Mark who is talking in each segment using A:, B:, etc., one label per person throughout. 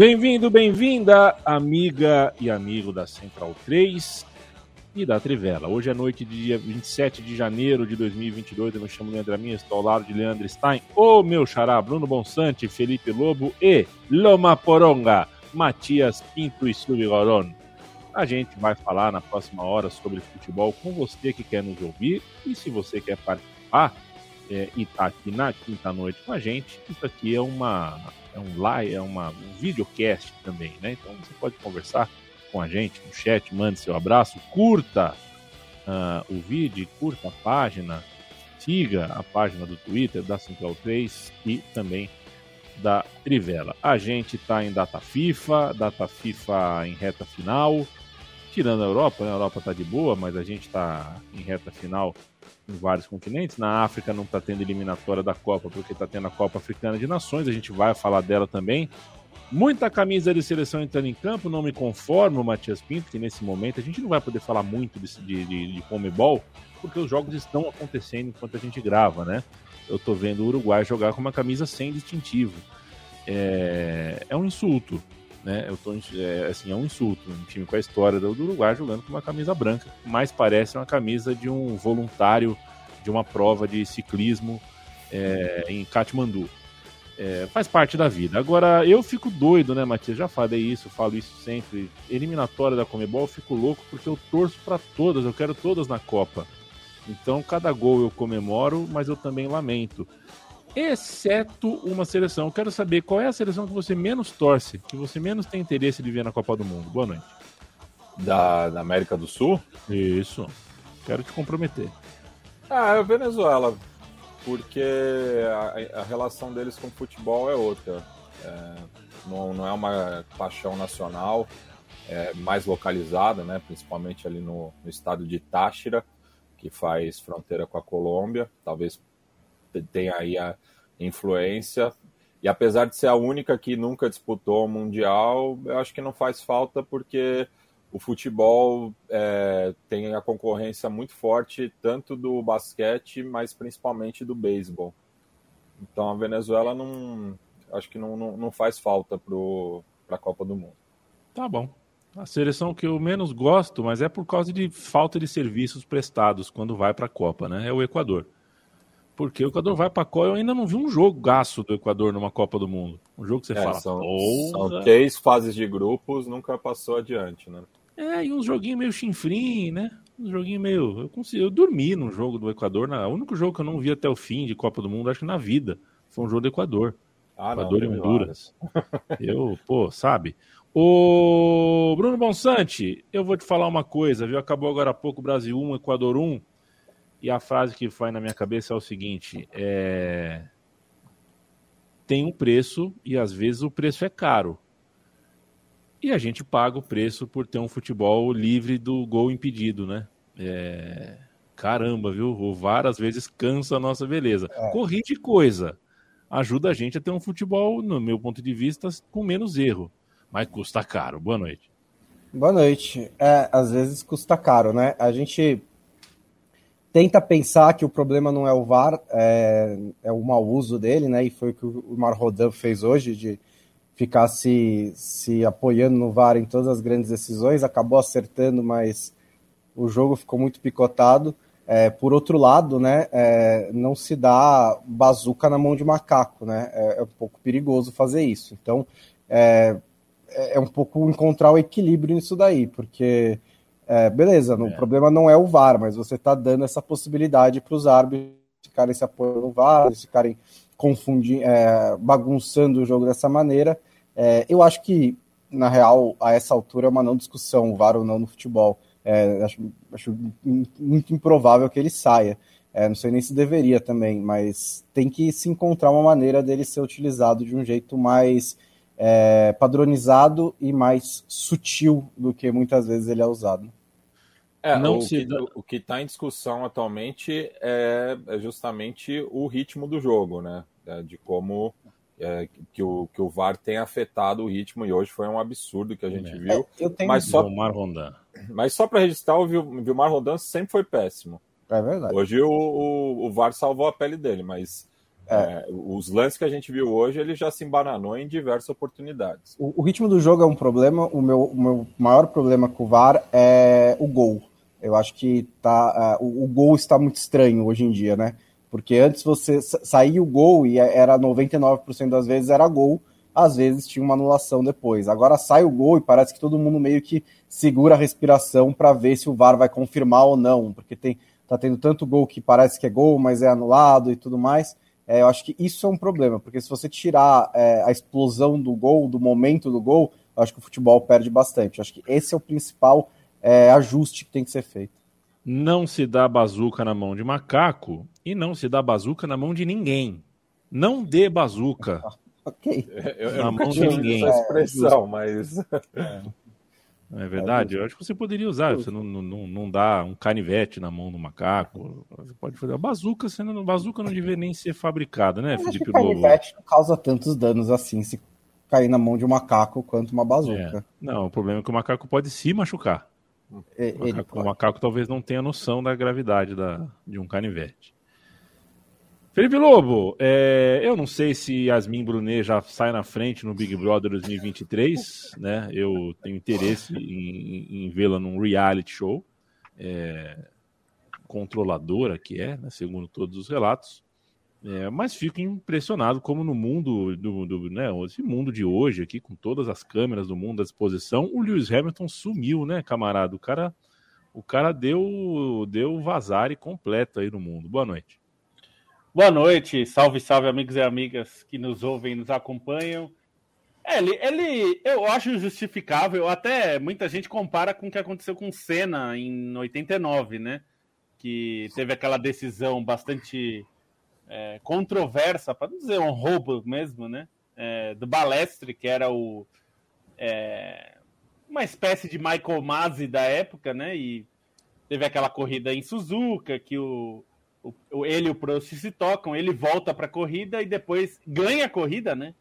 A: Bem-vindo, bem-vinda, amiga e amigo da Central 3 e da Trivela. Hoje é noite de dia 27 de janeiro de 2022. Eu me chamo Leandro Minha, estou ao lado de Leandro Stein, o meu xará Bruno Bonsante, Felipe Lobo e Loma Poronga, Matias Pinto e Subigoron. A gente vai falar na próxima hora sobre futebol com você que quer nos ouvir e se você quer participar é, e está aqui na quinta noite com a gente, isso aqui é uma é um live, é uma, um videocast também, né? Então você pode conversar com a gente no chat, mande seu abraço, curta uh, o vídeo, curta a página, siga a página do Twitter da Central 3 e também da Trivela. A gente está em data FIFA, data FIFA em reta final, tirando a Europa, né? a Europa está de boa, mas a gente está em reta final em vários continentes. Na África não está tendo eliminatória da Copa, porque está tendo a Copa Africana de Nações, a gente vai falar dela também. Muita camisa de seleção entrando em campo, não me conformo, Matias Pinto, que nesse momento a gente não vai poder falar muito de, de, de, Comebol, porque os jogos estão acontecendo enquanto a gente grava, né? Eu tô vendo o Uruguai jogar com uma camisa sem distintivo. É, é um insulto, né? Eu tô, é, assim, é um insulto. Um time com a história do Uruguai jogando com uma camisa branca, mais parece uma camisa de um voluntário de uma prova de ciclismo é, em Katmandu. É, faz parte da vida. Agora, eu fico doido, né, Matias? Já falei isso, falo isso sempre. Eliminatória da Comebol, eu fico louco porque eu torço para todas, eu quero todas na Copa. Então, cada gol eu comemoro, mas eu também lamento exceto uma seleção. Eu quero saber qual é a seleção que você menos torce, que você menos tem interesse de ver na Copa do Mundo. Boa noite.
B: Da, da América do Sul?
A: Isso. Quero te comprometer.
B: Ah, é a Venezuela, porque a, a relação deles com o futebol é outra. É, não, não é uma paixão nacional, é mais localizada, né? principalmente ali no, no estado de Táchira, que faz fronteira com a Colômbia, talvez tem aí a influência. E apesar de ser a única que nunca disputou o Mundial, eu acho que não faz falta porque o futebol é, tem a concorrência muito forte, tanto do basquete, mas principalmente do beisebol. Então a Venezuela não. Acho que não, não, não faz falta para a Copa do Mundo.
A: Tá bom. A seleção que eu menos gosto, mas é por causa de falta de serviços prestados quando vai para a Copa, né? É o Equador. Porque o Equador vai para a Copa. Eu ainda não vi um jogo gasto do Equador numa Copa do Mundo. Um jogo que você é, fala.
B: São, são, três fases de grupos, nunca passou adiante, né?
A: É, e uns joguinhos meio chinfrim, né? Um joguinho meio. Eu, consigo, eu dormi num jogo do Equador. Na... O único jogo que eu não vi até o fim de Copa do Mundo, acho que na vida, foi um jogo do Equador. Ah, Equador não, e Honduras. eu, pô, sabe? O Bruno Bonsante, eu vou te falar uma coisa, viu? Acabou agora há pouco Brasil 1, Equador 1. E a frase que foi na minha cabeça é o seguinte: é... tem um preço e às vezes o preço é caro. E a gente paga o preço por ter um futebol livre do gol impedido, né? É... Caramba, viu? O VAR às vezes cansa a nossa beleza. É. Corrige coisa. Ajuda a gente a ter um futebol, no meu ponto de vista, com menos erro. Mas custa caro. Boa noite.
C: Boa noite. É, às vezes custa caro, né? A gente tenta pensar que o problema não é o VAR, é, é o mau uso dele, né? E foi o que o Marrodan fez hoje, de ficar se, se apoiando no VAR em todas as grandes decisões, acabou acertando, mas o jogo ficou muito picotado. É, por outro lado, né, é, não se dá bazuca na mão de macaco, né? É, é um pouco perigoso fazer isso. Então, é, é um pouco encontrar o equilíbrio nisso daí, porque é, beleza, é. o problema não é o VAR, mas você está dando essa possibilidade para os árbitros ficarem se apoiando no VAR, ficarem confundindo, é, bagunçando o jogo dessa maneira. É, eu acho que na real, a essa altura é uma não discussão, o VAR ou não no futebol. É, acho, acho, muito improvável que ele saia. É, não sei nem se deveria também, mas tem que se encontrar uma maneira dele ser utilizado de um jeito mais é, padronizado e mais sutil do que muitas vezes ele é usado.
B: É, não o, se... que, o que está em discussão atualmente é, é, justamente o ritmo do jogo, né? É, de como é, que, o, que o VAR tem afetado o ritmo e hoje foi um absurdo que a gente é. viu.
A: Tenho... Mas só, Vilmar Rondan.
B: Mas só para registrar, o Vilmar Rondan sempre foi péssimo.
C: É verdade.
B: Hoje o, o, o VAR salvou a pele dele, mas é. É, os lances que a gente viu hoje, ele já se embananou em diversas oportunidades.
C: O, o ritmo do jogo é um problema. O meu, o meu, maior problema com o VAR é o gol. Eu acho que tá, uh, o, o, gol está muito estranho hoje em dia, né? Porque antes você saía o gol e era 99% das vezes era gol, às vezes tinha uma anulação depois. Agora sai o gol e parece que todo mundo meio que segura a respiração para ver se o VAR vai confirmar ou não, porque tem tá tendo tanto gol que parece que é gol, mas é anulado e tudo mais. É, eu acho que isso é um problema, porque se você tirar é, a explosão do gol, do momento do gol, eu acho que o futebol perde bastante. Eu acho que esse é o principal é, ajuste que tem que ser feito.
A: Não se dá bazuca na mão de macaco e não se dá bazuca na mão de ninguém. Não dê bazuca.
C: ok.
B: Eu, eu na mão de ninguém. Essa expressão, mas.
A: É. É verdade? Eu acho que você poderia usar. Você não, não, não dá um canivete na mão do macaco. Você pode fazer. A bazuca, sendo bazuca não devia nem ser fabricada, né, Felipe
C: Lobo? canivete não causa tantos danos assim se cair na mão de um macaco quanto uma bazuca.
A: É. Não, o problema é que o macaco pode se machucar. O macaco, o macaco, talvez não tenha noção da gravidade da, de um canivete. Felipe Lobo, é, eu não sei se Yasmin Brunet já sai na frente no Big Brother 2023, né? Eu tenho interesse em, em vê-la num reality show, é, controladora que é, né, segundo todos os relatos. É, mas fico impressionado como no mundo do, do né, esse mundo de hoje aqui, com todas as câmeras do mundo à disposição, o Lewis Hamilton sumiu, né, camarada? O cara, o cara deu, deu vazare completo aí no mundo. Boa noite.
D: Boa noite, salve, salve, amigos e amigas que nos ouvem nos acompanham. Ele, ele, eu acho justificável, até muita gente compara com o que aconteceu com Senna em 89, né? Que teve aquela decisão bastante é, controversa, para não dizer um roubo mesmo, né? É, do Balestre, que era o é, uma espécie de Michael Masi da época, né? E teve aquela corrida em Suzuka que o o, ele e o Prost se tocam, ele volta para a corrida e depois ganha a corrida, né?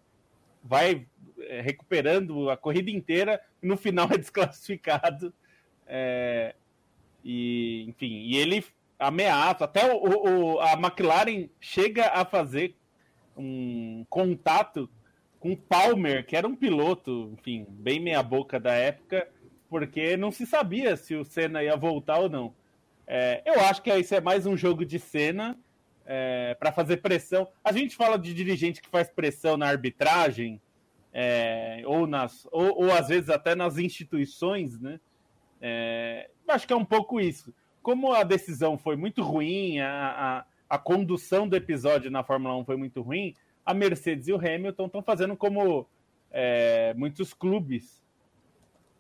D: Vai é, recuperando a corrida inteira no final é desclassificado. É, e, enfim, e ele ameaça, até o, o, a McLaren chega a fazer um contato com Palmer, que era um piloto, enfim, bem meia boca da época, porque não se sabia se o Senna ia voltar ou não. É, eu acho que isso é mais um jogo de cena é, para fazer pressão. A gente fala de dirigente que faz pressão na arbitragem, é, ou, nas, ou, ou, às vezes até nas instituições, né? É, acho que é um pouco isso. Como a decisão foi muito ruim, a, a, a condução do episódio na Fórmula 1 foi muito ruim, a Mercedes e o Hamilton estão fazendo como é, muitos clubes.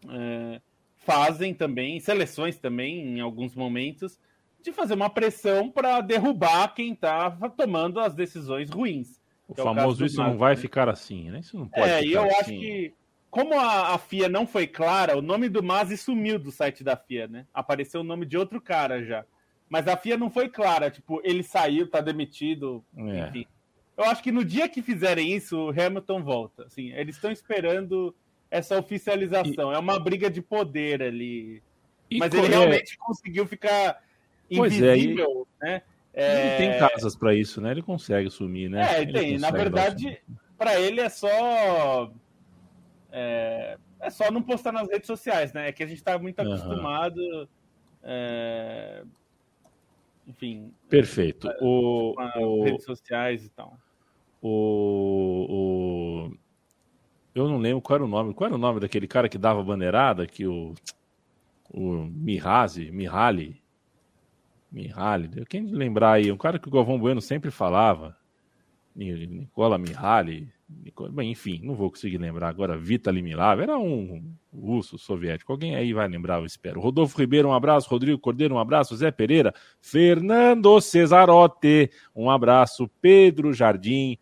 D: É, fazem também, seleções também, em alguns momentos, de fazer uma pressão para derrubar quem está tomando as decisões ruins.
A: O é famoso o isso não vai né? ficar assim, né? Isso não pode
D: É,
A: e
D: eu
A: assim.
D: acho que, como a, a, FIA não foi clara, o nome do Masi sumiu do site da FIA, né? Apareceu o nome de outro cara já. Mas a FIA não foi clara, tipo, ele saiu, tá demitido, é. enfim. Eu acho que no dia que fizerem isso, o Hamilton volta. Assim, eles estão esperando essa oficialização. E... É uma briga de poder ali. E Mas ele realmente conseguiu ficar invisível,
A: é, e... né? É... Ele tem casas para isso, né? Ele consegue sumir, né?
D: É, ele tem. Na verdade, para ele é só. É... é... só não postar nas redes sociais, né? É que a gente está muito acostumado. Uhum. É... Enfim.
A: Perfeito. O,
D: o... redes sociais e tal.
A: O, o, eu não lembro qual era o nome. Qual era o nome daquele cara que dava bandeirada? Que o. O Mihazi, Mihaly. Mihaly. Quem lembrar aí? Um cara que o Galvão Bueno sempre falava. Nicola Mihaly. Bem, enfim, não vou conseguir lembrar agora. Vitaly Milava, era um russo, soviético. Alguém aí vai lembrar, eu espero. Rodolfo Ribeiro, um abraço. Rodrigo Cordeiro, um abraço. Zé Pereira, Fernando Cesarotti, um abraço. Pedro Jardim,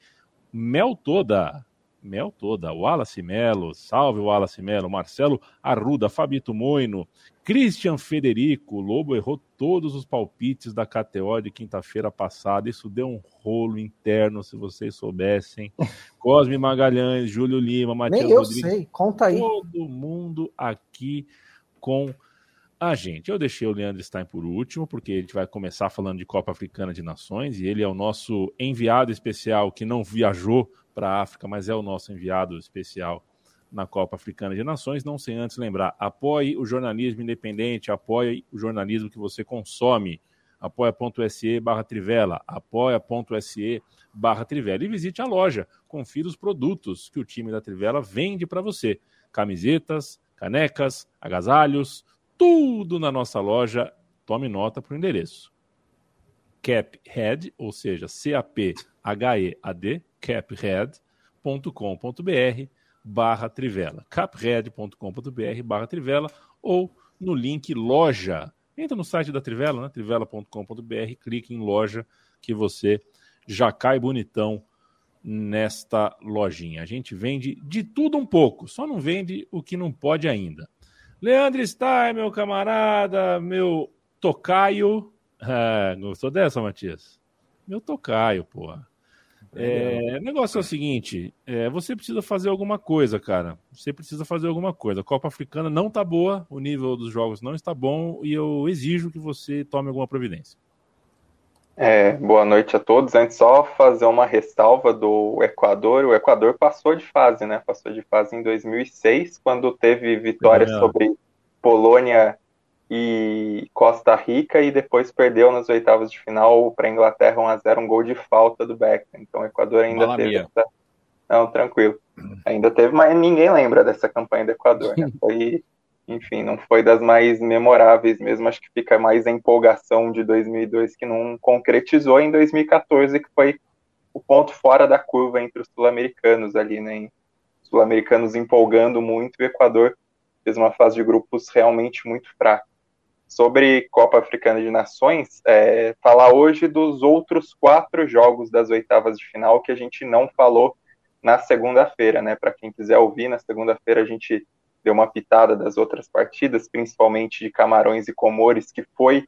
A: Mel Toda, Mel Toda, Wallace Melo, salve Wallace Melo, Marcelo Arruda, Fabito Moino, Christian Federico, Lobo errou todos os palpites da KTO de quinta-feira passada. Isso deu um rolo interno, se vocês soubessem. Cosme Magalhães, Júlio Lima, Matheus
C: Nem eu
A: Rodrigues.
C: sei, conta aí.
A: Todo mundo aqui com a gente. Eu deixei o Leandro Stein por último, porque a gente vai começar falando de Copa Africana de Nações, e ele é o nosso enviado especial que não viajou para a África, mas é o nosso enviado especial na Copa Africana de Nações, não sem antes lembrar, apoie o jornalismo independente, apoie o jornalismo que você consome, apoia.se barra Trivela, apoia.se barra Trivela. E visite a loja, confira os produtos que o time da Trivela vende para você, camisetas, canecas, agasalhos, tudo na nossa loja, tome nota para o endereço, caphead, ou seja, C-A-P-H-E-A-D, caphead.com.br barra Trivela, capred.com.br barra Trivela ou no link loja. Entra no site da Trivela, né? trivela.com.br, clique em loja que você já cai bonitão nesta lojinha. A gente vende de tudo um pouco, só não vende o que não pode ainda. Leandro Stein, meu camarada, meu tocaio. Ah, gostou dessa, Matias? Meu tocaio, porra. É, o negócio é o seguinte: é, você precisa fazer alguma coisa, cara. Você precisa fazer alguma coisa. A Copa Africana não tá boa, o nível dos jogos não está bom e eu exijo que você tome alguma providência.
E: É, boa noite a todos. Antes, só fazer uma ressalva do Equador. O Equador passou de fase, né? Passou de fase em 2006, quando teve vitória
A: É.
E: sobre Polônia e Costa Rica, e depois perdeu nas oitavas de final para a Inglaterra 1x0, um gol de falta do Beckham. Então o Equador ainda
B: Mala
E: teve essa... Não, tranquilo. Ainda teve, mas ninguém lembra dessa campanha do Equador, né? Foi, enfim, não foi das mais memoráveis mesmo. Acho que fica mais a empolgação de 2002 que não concretizou em 2014, que foi o ponto fora da curva entre os sul-americanos ali, né? Os sul-americanos empolgando muito e o Equador fez uma fase de grupos realmente muito fraca. Sobre Copa Africana de Nações, é, falar hoje dos outros quatro jogos das oitavas de final que a gente não falou na segunda-feira, né? Para quem quiser ouvir, na segunda-feira a gente deu uma pitada das outras partidas, principalmente de Camarões e Comores, que foi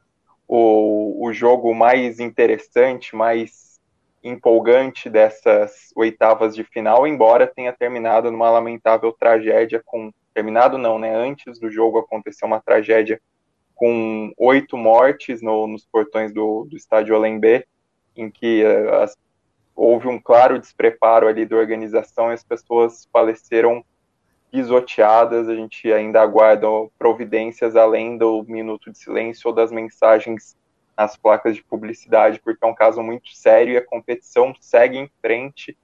E: o, o jogo mais interessante, mais empolgante dessas oitavas de final, embora tenha terminado numa lamentável tragédia com terminado não, né? Antes do jogo aconteceu uma tragédia com oito mortes no, nos portões do, do estádio Olembe, em que uh, as, houve um claro despreparo ali da organização e as pessoas faleceram pisoteadas. A gente ainda aguarda providências além do minuto de silêncio ou das mensagens nas placas de publicidade, porque é um caso muito sério e a competição segue em frente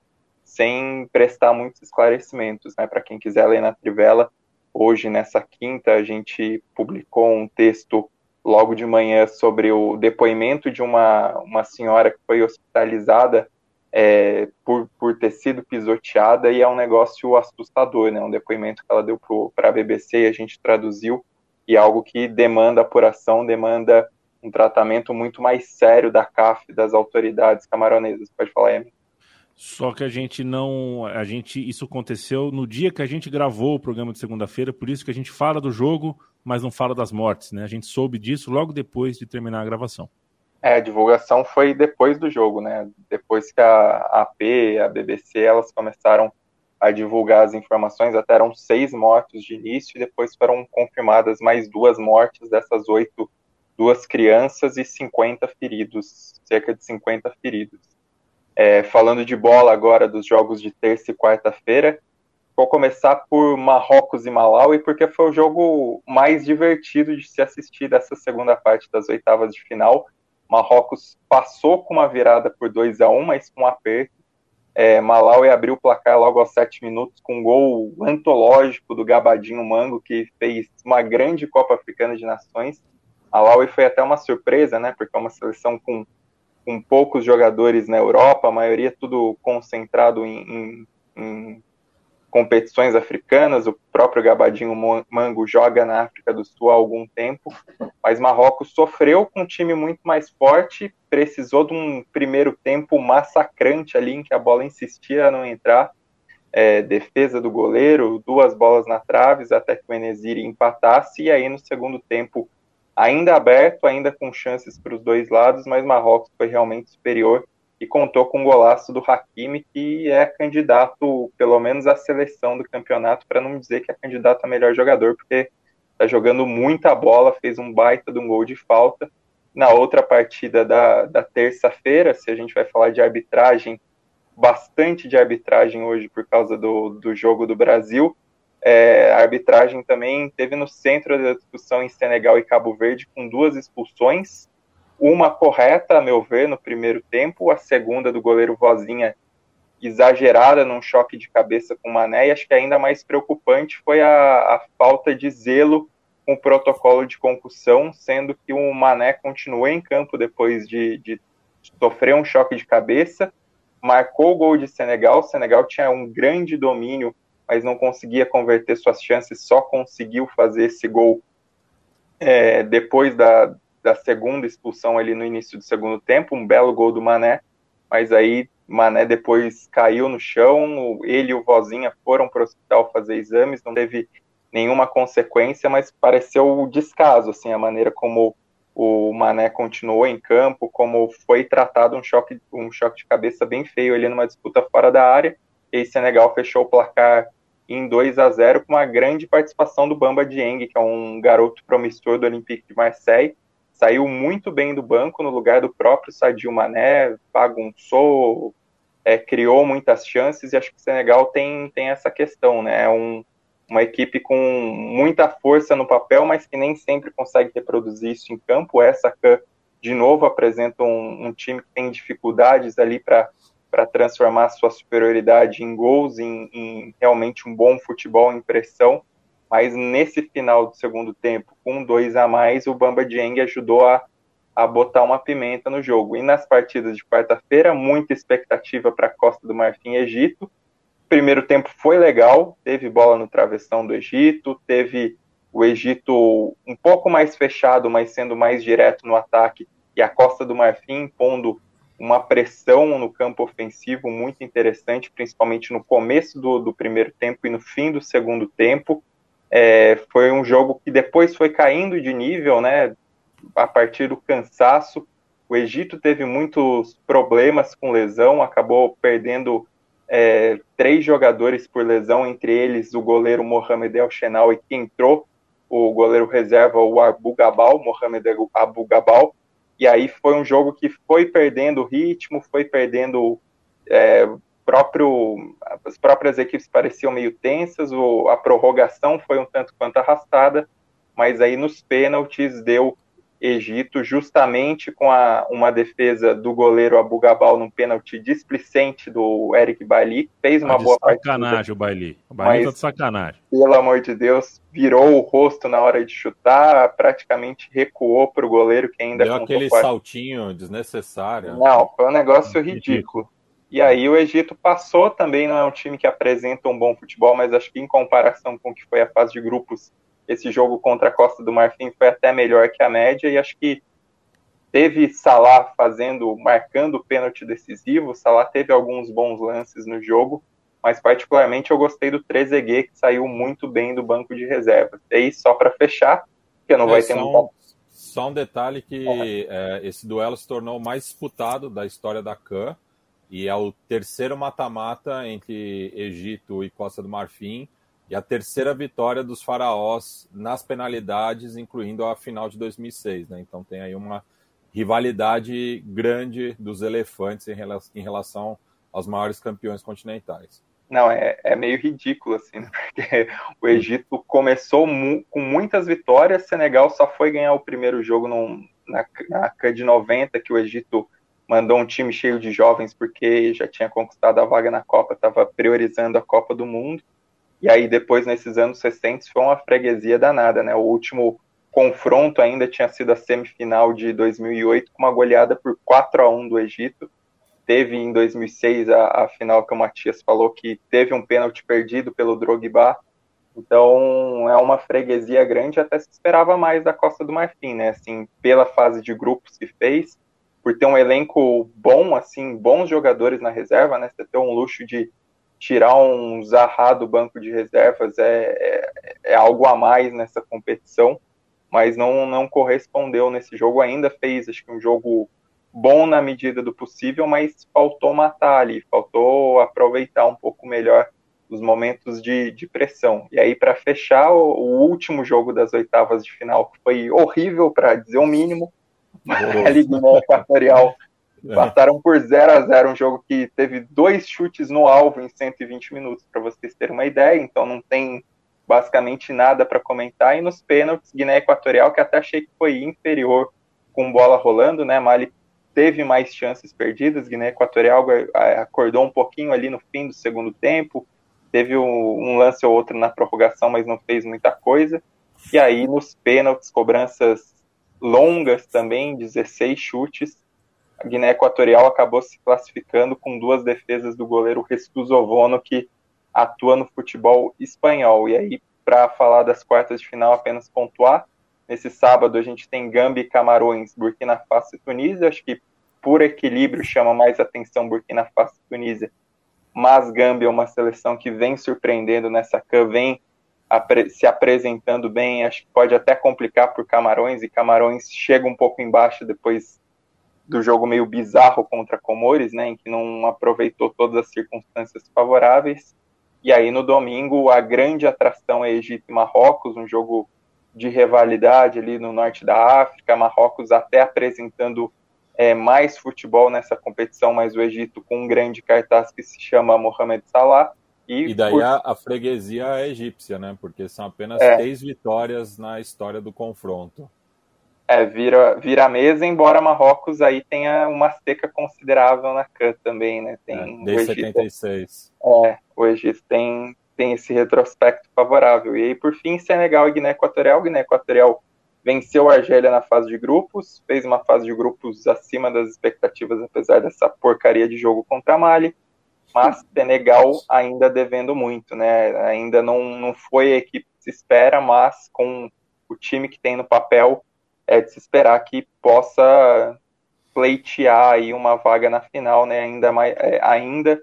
E: sem prestar muitos esclarecimentos. Né? Para quem quiser ler na Trivela, hoje, nessa quinta, a gente publicou um texto logo de manhã sobre o depoimento de uma, uma senhora que foi hospitalizada é, por, por ter sido pisoteada e é um negócio assustador, né? Um depoimento que ela deu para a BBC a gente traduziu e é algo que demanda apuração, demanda um tratamento muito mais sério da CAF, das autoridades camaronesas. Pode falar, Amy?
A: Só que a gente não. A gente. Isso aconteceu no dia que a gente gravou o programa de segunda-feira, por isso que a gente fala do jogo, mas não fala das mortes, né? A gente soube disso logo depois de terminar a gravação.
E: É, a divulgação foi depois do jogo, né? Depois que a AP, a BBC, elas começaram a divulgar as informações, até eram seis mortos de início, e depois foram confirmadas mais duas mortes dessas oito, duas crianças e 50 feridos, cerca de 50 feridos. É, falando de bola agora dos jogos de terça e quarta-feira, vou começar por Marrocos e Malawi, porque foi o jogo mais divertido de se assistir dessa segunda parte das oitavas de final. Marrocos passou com uma virada por 2 a 1 mas com um aperto. É, Malawi abriu o placar logo aos 7 minutos com um gol antológico do Gabadinho Mango, que fez uma grande Copa Africana de Nações. Malawi foi até uma surpresa, né? Porque é uma seleção com com poucos jogadores na Europa, a maioria tudo concentrado em, em, em competições africanas, o próprio Gabadinho Mango joga na África do Sul há algum tempo, mas Marrocos sofreu com um time muito mais forte, precisou de um primeiro tempo massacrante ali, em que a bola insistia a não entrar, é, defesa do goleiro, duas bolas na traves até que o Enesiri empatasse, e aí no segundo tempo, ainda aberto, ainda com chances para os dois lados, mas Marrocos foi realmente superior e contou com o golaço do Hakimi, que é candidato, pelo menos, à seleção do campeonato, para não dizer que é candidato a melhor jogador, porque está jogando muita bola, fez um baita de um gol de falta. Na outra partida da, da terça-feira, se a gente vai falar de arbitragem, bastante de arbitragem hoje por causa do, do jogo do Brasil. É, a arbitragem também teve no centro da discussão em Senegal e Cabo Verde, com duas expulsões. Uma correta, a meu ver, no primeiro tempo, a segunda do goleiro Vozinha exagerada num choque de cabeça com o Mané, e acho que ainda mais preocupante foi a, a falta de zelo com o protocolo de concussão, sendo que o Mané continuou em campo depois de, de sofrer um choque de cabeça, marcou o gol de Senegal. Senegal tinha um grande domínio, mas não conseguia converter suas chances, só conseguiu fazer esse gol é, depois da, da segunda expulsão ali no início do segundo tempo, um belo gol do Mané, mas aí Mané depois caiu no chão, ele e o Vozinha foram para o hospital fazer exames, não teve nenhuma consequência, mas pareceu descaso, assim, a maneira como o Mané continuou em campo, como foi tratado um choque, um choque de cabeça bem feio ali numa disputa fora da área. E Senegal fechou o placar em 2 a 0 com uma grande participação do Bamba Dieng, que é um garoto promissor do Olympique de Marseille. Saiu muito bem do banco no lugar do próprio Sadio Mané, bagunçou, é, criou muitas chances e acho que o Senegal tem, tem essa questão, né? É um, uma equipe com muita força no papel, mas que nem sempre consegue reproduzir isso em campo. Essa de novo, apresenta um, um time que tem dificuldades ali para transformar sua superioridade em gols, em, em, realmente um bom futebol em pressão. Mas nesse final do segundo tempo, com dois a mais, o Bamba Dieng ajudou a, a botar uma pimenta no jogo. E nas partidas de quarta-feira, muita expectativa para a Costa do Marfim e Egito primeiro tempo foi legal, teve bola no travessão do Egito, teve o Egito um pouco mais fechado, mas sendo mais direto no ataque, e a Costa do Marfim pondo uma pressão no campo ofensivo muito interessante, principalmente no começo do, do primeiro tempo e no fim do segundo tempo. É, foi um jogo que depois foi caindo de nível, né? A partir do cansaço. O Egito teve muitos problemas com lesão, acabou perdendo é, três jogadores por lesão, entre eles o goleiro Mohamed El Shenawi, que entrou, o goleiro reserva, o Abu Gabal, Mohamed Abu Gabal, e aí foi um jogo que foi perdendo ritmo, foi perdendo é, próprio, as próprias equipes pareciam meio tensas, o, a prorrogação foi um tanto quanto arrastada, mas aí nos pênaltis deu Egito, justamente com a, uma defesa do goleiro Abu Gabal num pênalti displicente do Eric Bailly, fez uma
A: tá
E: boa
A: partida. sacanagem o Bailly. O Bailly tá de sacanagem.
E: Pelo amor de Deus, virou o rosto na hora de chutar, praticamente recuou para o goleiro que ainda...
B: Deu aquele saltinho desnecessário.
E: Não, foi um negócio ridículo. E aí o Egito passou também, não é um time que apresenta um bom futebol, mas acho que em comparação com o que foi a fase de grupos esse jogo contra a Costa do Marfim foi até melhor que a média e acho que teve Salah fazendo, marcando o pênalti decisivo, Salah teve alguns bons lances no jogo, mas particularmente eu gostei do Trezeguet, que saiu muito bem do banco de reservas. E aí, só para fechar, porque não é, vai ter
B: só, muita... Só um detalhe que é. É, esse duelo se tornou o mais disputado da história da CAN, e é o terceiro mata-mata entre Egito e Costa do Marfim, e a terceira vitória dos faraós nas penalidades, incluindo a final de 2006. Né? Então tem aí uma rivalidade grande dos elefantes em relação aos maiores campeões continentais.
E: Não, é, é meio ridículo, assim, né? porque o Egito começou mu com muitas vitórias, Senegal só foi ganhar o primeiro jogo num, na, na de 90, que o Egito mandou um time cheio de jovens, porque já tinha conquistado a vaga na Copa, estava priorizando a Copa do Mundo. E aí depois, nesses anos recentes, foi uma freguesia danada, né? O último confronto ainda tinha sido a semifinal de 2008, com uma goleada por 4 a 1 do Egito. teve em 2006 a, a final que o Matias falou que teve um pênalti perdido pelo Drogba. Então é uma freguesia grande, até se esperava mais da Costa do Marfim, né? Assim, pela fase de grupos que fez, por ter um elenco bom, assim, bons jogadores na reserva, né? Você ter um luxo de tirar um Zaha do banco de reservas é, é, é, algo a mais nessa competição, mas não, não correspondeu nesse jogo ainda, fez acho que um jogo bom na medida do possível, mas faltou matar ali, faltou aproveitar um pouco melhor os momentos de, de pressão. E aí, para fechar, o, o, último jogo das oitavas de final, que foi horrível, para dizer o mínimo, a Liga Equatorial passaram por 0 a 0 um jogo que teve dois chutes no alvo em 120 minutos, para vocês terem uma ideia, então não tem basicamente nada para comentar. E nos pênaltis, Guiné Equatorial, que até achei que foi inferior com bola rolando, né? Mali teve mais chances perdidas, Guiné Equatorial acordou um pouquinho ali no fim do segundo tempo, teve um lance ou outro na prorrogação, mas não fez muita coisa. E aí, nos pênaltis, cobranças longas também, 16 chutes, a Guiné Equatorial acabou se classificando com duas defesas do goleiro Jesus Ovono, que atua no futebol espanhol. E aí, para falar das quartas de final, apenas pontuar. Nesse sábado a gente tem Gâmbia e Camarões, Burkina Faso e Tunísia. Acho que por equilíbrio chama mais atenção Burkina Faso e Tunísia mas Gâmbia é uma seleção que vem surpreendendo nessa CAN, vem se apresentando bem, acho que pode até complicar por Camarões, e Camarões chega um pouco embaixo depois do jogo meio bizarro contra Comores, né, em que não aproveitou todas as circunstâncias favoráveis, e aí no domingo a grande atração é Egito e Marrocos, um jogo de rivalidade ali no norte da África, Marrocos até apresentando é, mais futebol nessa competição, mas o Egito com um grande cartaz que se chama Mohamed Salah.
B: E, e daí por... a, a, freguesia é egípcia, né? Porque são apenas é. três vitórias na história do confronto.
E: É, vira, vira a mesa, embora Marrocos aí tenha uma seca considerável na CAN também, né? Tem
B: é, desde 76.
E: É, o Egito tem, tem esse retrospecto favorável. E aí, por fim, Senegal e Guiné Equatorial. Guiné Equatorial venceu a Argélia na fase de grupos, fez uma fase de grupos acima das expectativas, apesar dessa porcaria de jogo contra a Mali, mas Senegal ainda devendo muito, né? Ainda não, não foi a equipe que se espera, mas com o time que tem no papel, é de se esperar que possa pleitear aí uma vaga na final, né? Ainda mais, é, ainda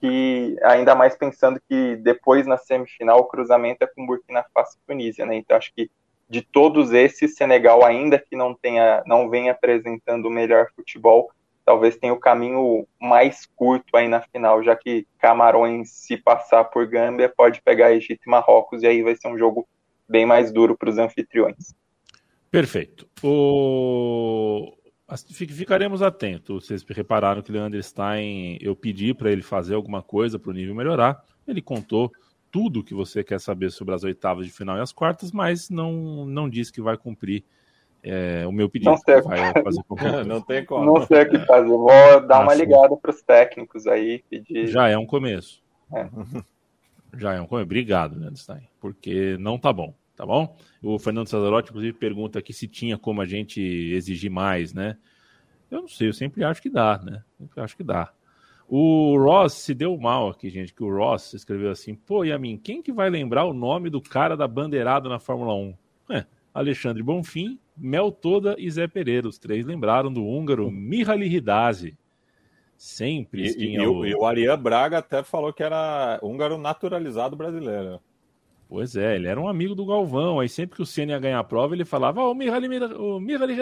E: que ainda mais pensando que depois na semifinal o cruzamento é com Burkina Faso e Tunísia, né? Então acho que de todos esses, Senegal, ainda que não tenha, não venha apresentando o melhor futebol, talvez tenha o caminho mais curto aí na final, já que Camarões, se passar por Gâmbia, pode pegar Egito e Marrocos, e aí vai ser um jogo bem mais duro para os anfitriões.
A: Perfeito. O... Ficaremos atentos. Vocês repararam que o Leandro Stein, eu pedi para ele fazer alguma coisa para o nível melhorar. Ele contou tudo que você quer saber sobre as oitavas de final e as quartas, mas não, não diz que vai cumprir é, o meu pedido.
E: Não sei,
A: vai
E: fazer não tem como. Não sei o que fazer. Vou dar uma ligada para os técnicos aí. Pedir...
A: Já é um começo. É. Já é um começo. Obrigado, Leandro Stein, porque não tá bom, tá bom? O Fernando Cesarotti, inclusive, pergunta aqui se tinha como a gente exigir mais, né? Eu não sei, eu sempre acho que dá, né? Sempre acho que dá. O Ross se deu mal aqui, gente, que o Ross escreveu assim: pô, Yamin, quem que vai lembrar o nome do cara da bandeirada na Fórmula 1? É, Alexandre Bonfim, Mel Toda e Zé Pereira. Os três lembraram do húngaro Mihaly Ridazzi. Sempre
B: e, e, o... e o Arian Braga até falou que era húngaro naturalizado brasileiro.
A: Pois é, ele era um amigo do Galvão. Aí sempre que o Senna ia ganhar a prova, ele falava: Ó, oh, o Mihaly, o Mihaly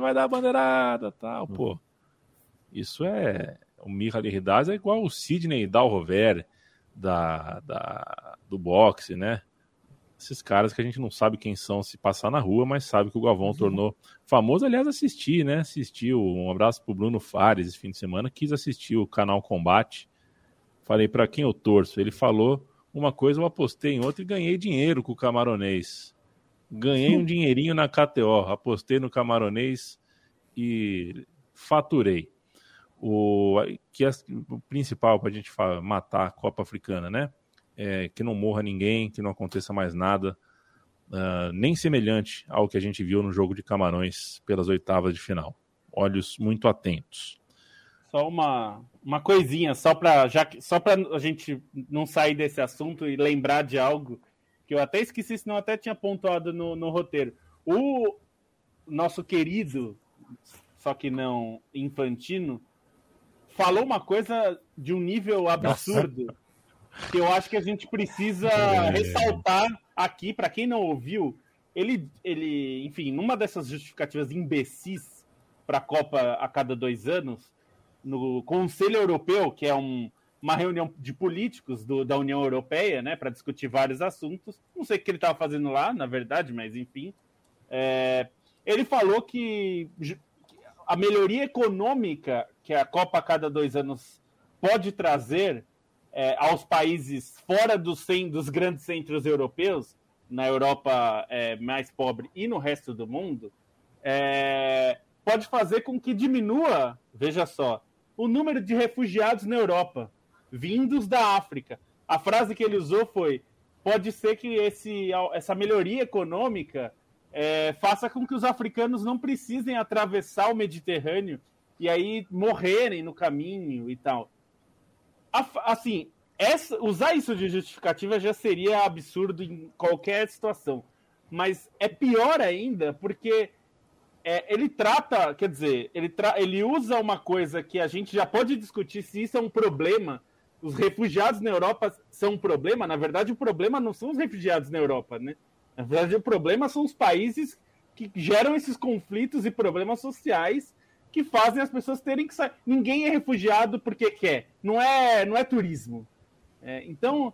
A: vai dar a bandeirada tal. Pô, isso é, o Mihaly Ridaz é igual o Sidney Dalrover da, da, do boxe, né? Esses caras que a gente não sabe quem são se passar na rua, mas sabe que o Galvão uhum. tornou famoso. Aliás, assisti, né? Assistiu. Um abraço pro Bruno Fares esse fim de semana. Quis assistir o canal Combate. Falei para quem eu torço. Ele falou uma coisa, eu apostei em outra e ganhei dinheiro com o camaronês. Ganhei um dinheirinho na KTO. Apostei no camaronês e faturei o que é o principal para a gente matar a Copa Africana, né? É, que não morra ninguém, que não aconteça mais nada, uh, nem semelhante ao que a gente viu no jogo de Camarões pelas oitavas de final. Olhos muito atentos.
D: Só uma, uma coisinha, só para já só para a gente não sair desse assunto e lembrar de algo que eu até esqueci, senão até tinha pontuado no, no roteiro. O nosso querido, só que não infantino, falou uma coisa de um nível absurdo Nossa. que eu acho que a gente precisa é. ressaltar aqui para quem não ouviu. Ele, ele, enfim, numa dessas justificativas imbecis para a Copa a cada dois anos, no Conselho Europeu, que é um, uma reunião de políticos do, da União Europeia, né, para discutir vários assuntos. Não sei o que ele estava fazendo lá, na verdade, mas enfim. É, ele falou que a melhoria econômica que a Copa a cada dois anos pode trazer é, aos países fora dos, dos, grandes centros europeus, na Europa é, mais pobre e no resto do mundo, é, pode fazer com que diminua, veja só, o número de refugiados na Europa, vindos da África. A frase que ele usou foi: pode ser que esse, essa melhoria econômica é, faça com que os africanos não precisem atravessar o Mediterrâneo e aí morrerem no caminho e tal. Assim, essa, usar isso de justificativa já seria absurdo em qualquer situação. Mas é pior ainda porque é, ele trata, quer dizer, ele, ele usa uma coisa que a gente já pode discutir se isso é um problema. Os refugiados na Europa são um problema. Na verdade, o problema não são os refugiados na Europa, né? Na verdade, o problema são os países que geram esses conflitos e problemas sociais que fazem as pessoas terem que sair. Ninguém é refugiado porque quer. Não é, não é turismo. É, então,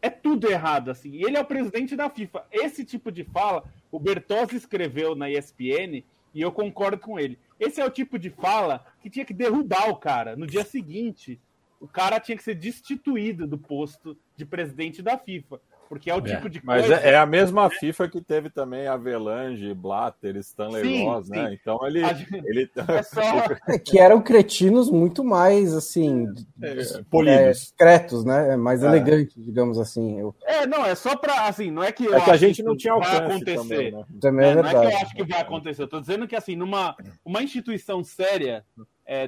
D: é tudo errado, assim. Ele é o presidente da FIFA. Esse tipo de fala, o Bertozzi escreveu na ESPN e eu concordo com ele. Esse é o tipo de fala que tinha que derrubar o cara. No dia seguinte, o cara tinha que ser destituído do posto de presidente da FIFA. Porque é o é. tipo de
B: Mas coisa... é, a mesma FIFA que teve também Avelange, Blatter, Stanley sim, Ross, né? Então ele. Gente... ele...
C: É só... é que eram cretinos muito mais, assim. É, polidos. É, né? Mais é. elegantes, digamos assim. Eu...
D: É, não, é só para Assim, não é que.
B: é que a gente não tinha alcance vai acontecer. Também,
C: né? também é, verdade. Não é
D: que eu acho que vai acontecer. Eu tô dizendo que, assim, numa uma instituição séria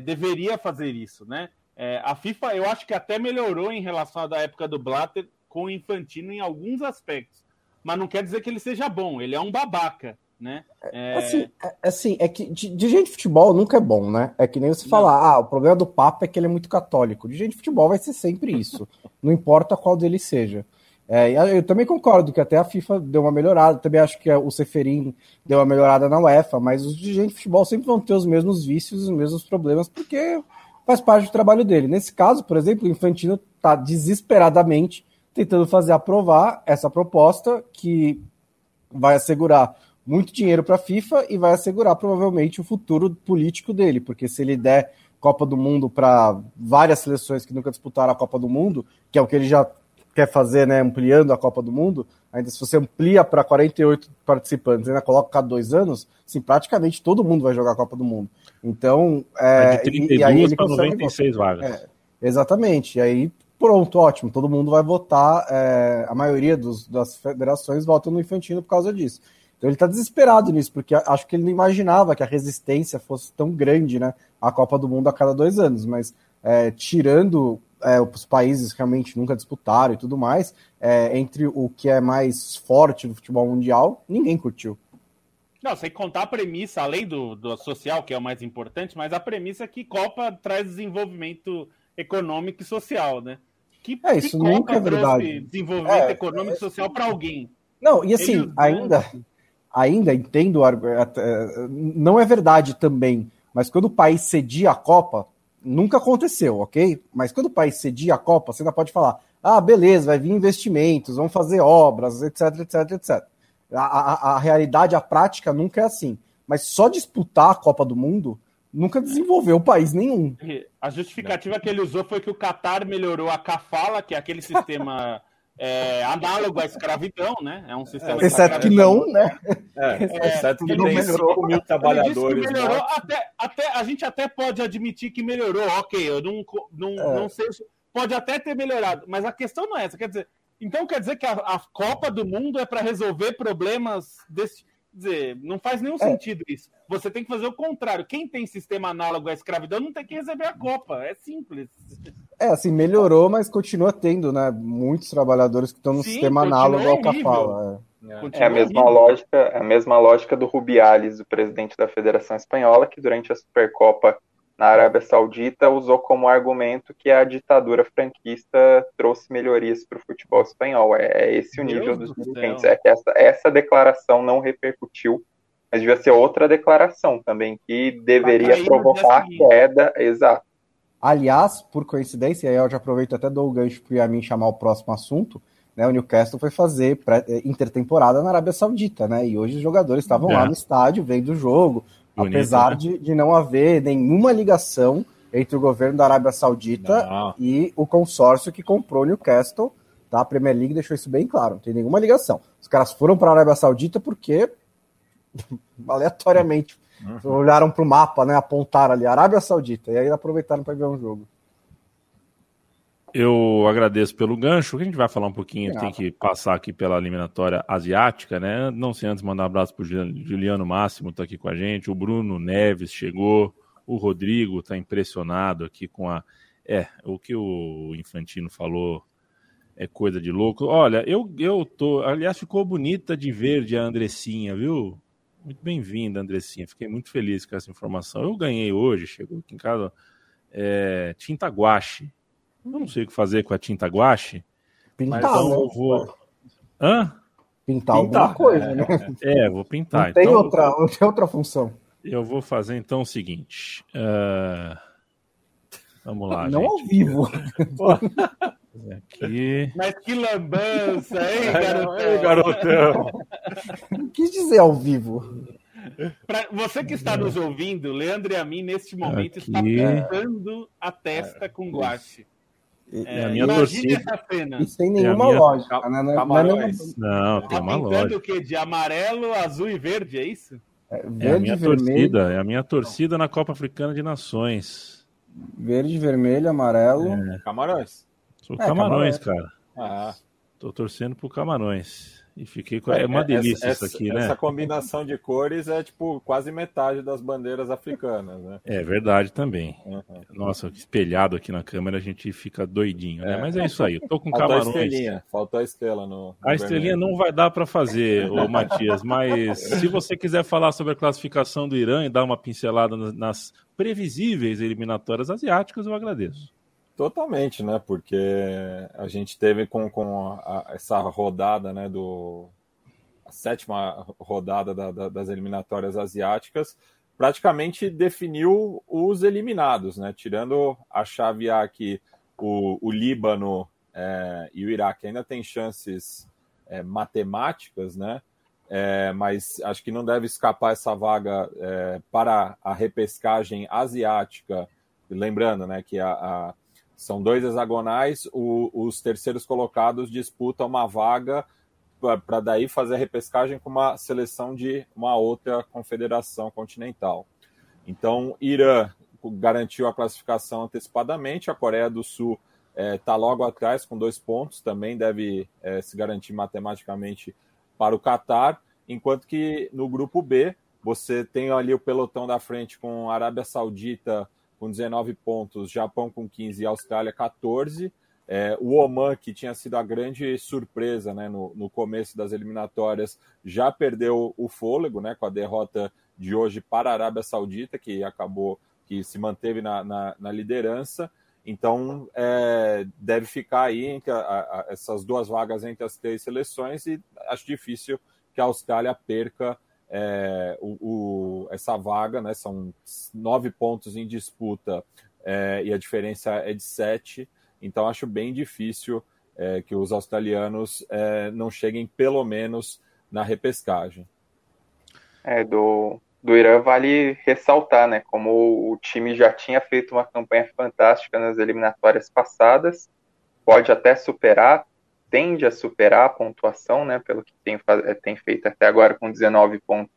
D: deveria fazer isso, né? a FIFA, eu acho que até melhorou em relação à da época do Blatter com o Infantino em alguns aspectos. Mas não quer dizer que ele seja bom, ele é um babaca, né?
C: É... Assim, é, assim, é que de, de gente de futebol nunca é bom, né? É que nem você falar, ah, o problema do Papa é que ele é muito católico. De gente de futebol vai ser sempre isso, não importa qual dele seja. É, eu também concordo que até a FIFA deu uma melhorada, também acho que o Seferin deu uma melhorada na UEFA, mas os dirigentes de futebol sempre vão ter os mesmos vícios, os mesmos problemas, porque faz parte do trabalho dele. Nesse caso, por exemplo, o Infantino está desesperadamente tentando fazer aprovar essa proposta que vai assegurar muito dinheiro para a FIFA e vai assegurar provavelmente o futuro político dele, porque se ele der Copa do Mundo para várias seleções que nunca disputaram a Copa do Mundo, que é o que ele já quer fazer, né, ampliando a Copa do Mundo, ainda se você amplia para 48 participantes, ainda coloca cada dois anos, sim, praticamente todo mundo vai jogar a Copa do Mundo. Então, é,
A: de 32 e, e aí ele para 96 vagas. É,
C: exatamente. E aí pronto, ótimo, todo mundo vai votar, é, a maioria dos, das federações votam no Infantino por causa disso. Então ele está desesperado nisso, porque acho que ele não imaginava que a resistência fosse tão grande, né, à Copa do Mundo a cada dois anos, mas é, tirando é, os países realmente nunca disputaram e tudo mais, é, entre o que é mais forte do futebol mundial, ninguém curtiu.
D: Não, sem contar a premissa, além do, do social, que é o mais importante, mas a premissa é que Copa traz desenvolvimento econômico e social, né?
C: Que, é, isso que nunca é verdade.
D: Desenvolvimento é, econômico e é, social para alguém.
C: Não, e assim, Eles ainda, ainda entendo, não é verdade também, mas quando o país cedia a Copa, nunca aconteceu, ok? Mas quando o país cedia a Copa, você ainda pode falar, ah, beleza, vai vir investimentos, vão fazer obras, etc, etc, etc. A, a, a realidade, a prática nunca é assim. Mas só disputar a Copa do Mundo nunca desenvolveu país nenhum.
D: A justificativa que ele usou foi que o Qatar melhorou a kafala, que é aquele sistema é, análogo à escravidão, né? É um sistema.
C: É, exceto que não, né?
B: É, é exceto que, tem 5 mil trabalhadores.
D: melhorou, até, até, a gente até pode admitir que melhorou, ok, eu não, não, é. não sei. Pode até ter melhorado, mas a questão não é essa. Quer dizer, então quer dizer que a, a Copa do Mundo é para resolver problemas desse dizer, não faz nenhum é. sentido isso. Você tem que fazer o contrário. Quem tem sistema análogo à escravidão não tem que receber a Copa. É simples.
C: É, assim, melhorou, mas continua tendo, né? Muitos trabalhadores que estão no Sim, sistema análogo ao Cafala.
E: É. é. a mesma lógica, é a mesma lógica do Rubiales, o presidente da Federação Espanhola, que durante a Supercopa na Arábia Saudita usou como argumento que a ditadura franquista trouxe melhorias para o futebol espanhol. É, é esse o nível Deus dos dirigentes. É que essa, essa declaração não repercutiu, mas devia ser outra declaração também, que deveria provocar a queda. Exato.
C: Aliás, por coincidência, e aí eu já aproveito até dou o gancho para o Yamin chamar o próximo assunto, né, o Newcastle foi fazer pré, eh, intertemporada na Arábia Saudita, né? E hoje os jogadores estavam é. lá no estádio vendo o jogo, Bonito, apesar né? de, de não haver nenhuma ligação entre o governo da Arábia Saudita não. e o consórcio que comprou Newcastle. Tá? A Premier League deixou isso bem claro, não tem nenhuma ligação. Os caras foram para a Arábia Saudita porque aleatoriamente uhum. olharam para o mapa, né, apontaram ali Arábia Saudita e aí aproveitaram para ver um jogo.
A: Eu agradeço pelo gancho. A gente vai falar um pouquinho, tem que passar aqui pela eliminatória asiática, né? Não sei antes mandar um abraço para o Juliano Máximo, está aqui com a gente. O Bruno Neves chegou. O Rodrigo está impressionado aqui com a. É, o que o Infantino falou é coisa de louco. Olha, eu, eu tô. Aliás, ficou bonita de verde a Andressinha, viu? Muito bem-vinda, Andressinha. Fiquei muito feliz com essa informação. Eu ganhei hoje, chegou aqui em casa, é, tinta guache eu não sei o que fazer com a tinta guache.
C: Pintar, então
A: né? eu vou. Hã?
C: Pintar, pintar alguma coisa, né?
A: É, vou pintar.
C: Não tem, então, outra, não tem outra função.
A: Eu vou fazer então o seguinte. Uh... Vamos lá.
C: Não
A: gente.
C: ao vivo.
D: Aqui. Mas que lambança, hein, garotão? garotão.
C: Não quis dizer ao vivo.
D: Pra você que está nos ouvindo, Leandro e a mim, neste momento, Aqui. está pintando a testa com guache.
A: É, a minha torcida.
C: E sem nenhuma minha... lógica.
A: Né? Não, não, não, não, tem uma lógica.
D: o quê? De amarelo, azul e verde, é isso?
A: É, verde, é a minha vermelho. torcida, é a minha torcida na Copa Africana de Nações.
C: Verde, vermelho, amarelo.
D: É. Camarões.
A: Sou é, Camarões, cara. Ah. Tô torcendo pro Camarões. E fiquei com. É uma delícia essa, isso aqui,
B: essa,
A: né?
B: Essa combinação de cores é tipo quase metade das bandeiras africanas, né?
A: É verdade também. Uhum. Nossa, espelhado aqui na câmera a gente fica doidinho, né? É. Mas é isso aí. Eu tô com Faltou camarões.
B: A estrelinha. Faltou a estrela no.
A: a estrelinha vermelho. não vai dar para fazer, ô Matias, mas se você quiser falar sobre a classificação do Irã e dar uma pincelada nas previsíveis eliminatórias asiáticas, eu agradeço.
B: Totalmente, né? Porque a gente teve com, com a, essa rodada, né? Do, a sétima rodada da, da, das eliminatórias asiáticas, praticamente definiu os eliminados, né? Tirando a chave A que o, o Líbano é, e o Iraque ainda têm chances é, matemáticas, né? É, mas acho que não deve escapar essa vaga é, para a repescagem asiática. Lembrando, né, que a, a são dois hexagonais, o, os terceiros colocados disputam uma vaga para daí fazer a repescagem com uma seleção de uma outra confederação continental. Então, Irã garantiu a classificação antecipadamente, a Coreia do Sul está é, tá logo atrás com dois pontos, também deve é, se garantir matematicamente para o Catar, enquanto que no grupo B você tem ali o pelotão da frente com Arábia Saudita com 19 pontos, Japão com 15 e Austrália 14. É, o Oman, que tinha sido a grande surpresa né, no, no, começo das eliminatórias, já perdeu o fôlego né, com a derrota de hoje para a Arábia Saudita, que acabou, que se manteve na, na, na liderança. Então, é, deve ficar aí entre a, a, essas duas vagas entre as três seleções e acho difícil que a Austrália perca é, o, o, essa vaga, né? São nove pontos em disputa é, e a diferença é de sete. Então acho bem difícil é, que os australianos é, não cheguem pelo menos na repescagem.
E: É, do, do Irã vale ressaltar, né? Como o time já tinha feito uma campanha fantástica nas eliminatórias passadas, pode até superar, tende a superar a pontuação, né, pelo que tem, eh, tem feito até agora com 19 pontos.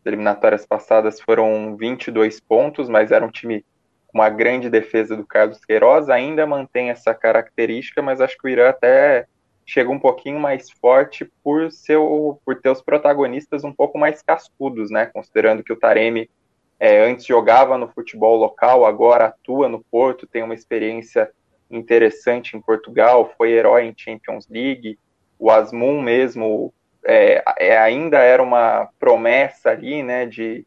E: As eliminatórias passadas foram 22 pontos, mas era um time com uma grande defesa do Carlos Queiroz, ainda mantém essa característica, mas acho que o Irã até chega um pouquinho mais forte por, seu, por ter os protagonistas um pouco mais cascudos, né? Considerando que o Taremi é, antes jogava no futebol local, agora atua no Porto, tem uma experiência interessante em Portugal, foi herói em Champions League. O Asmun mesmo é, é, ainda era uma promessa ali, né, de,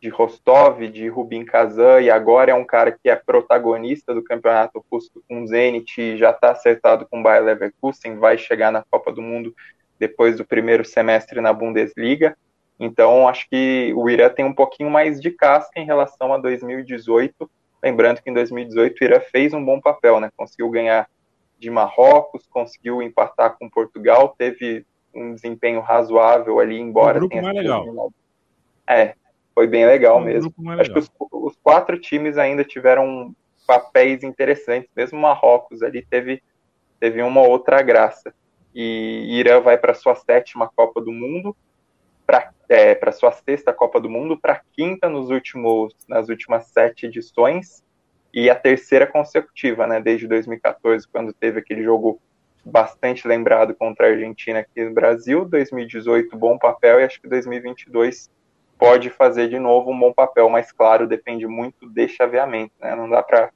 E: de Rostov, de Rubin Kazan, e agora é um cara que é protagonista do campeonato russo com Zenit, já está acertado com o Bayer Leverkusen, vai chegar na Copa do Mundo depois do primeiro semestre na Bundesliga. Então, acho que o Irã tem um pouquinho mais de casca em relação a 2018. Lembrando que em 2018 o Irã fez um bom papel, né? Conseguiu ganhar de Marrocos, conseguiu empatar com Portugal, teve um desempenho razoável ali, embora
A: um tenha mais legal.
E: É, foi bem legal um mesmo. Acho legal. que os, os, quatro times ainda tiveram papéis interessantes, mesmo Marrocos ali teve, teve uma outra graça. E Irã vai para sua sétima Copa do Mundo, para é, sua sexta Copa do Mundo, para quinta nos últimos, nas últimas sete edições e a terceira consecutiva, né, desde 2014, quando teve aquele jogo bastante lembrado contra a Argentina aqui no Brasil, 2018 bom papel e acho que 2022 pode fazer de novo um bom papel, mas claro, depende muito de chaveamento, né? Não dá para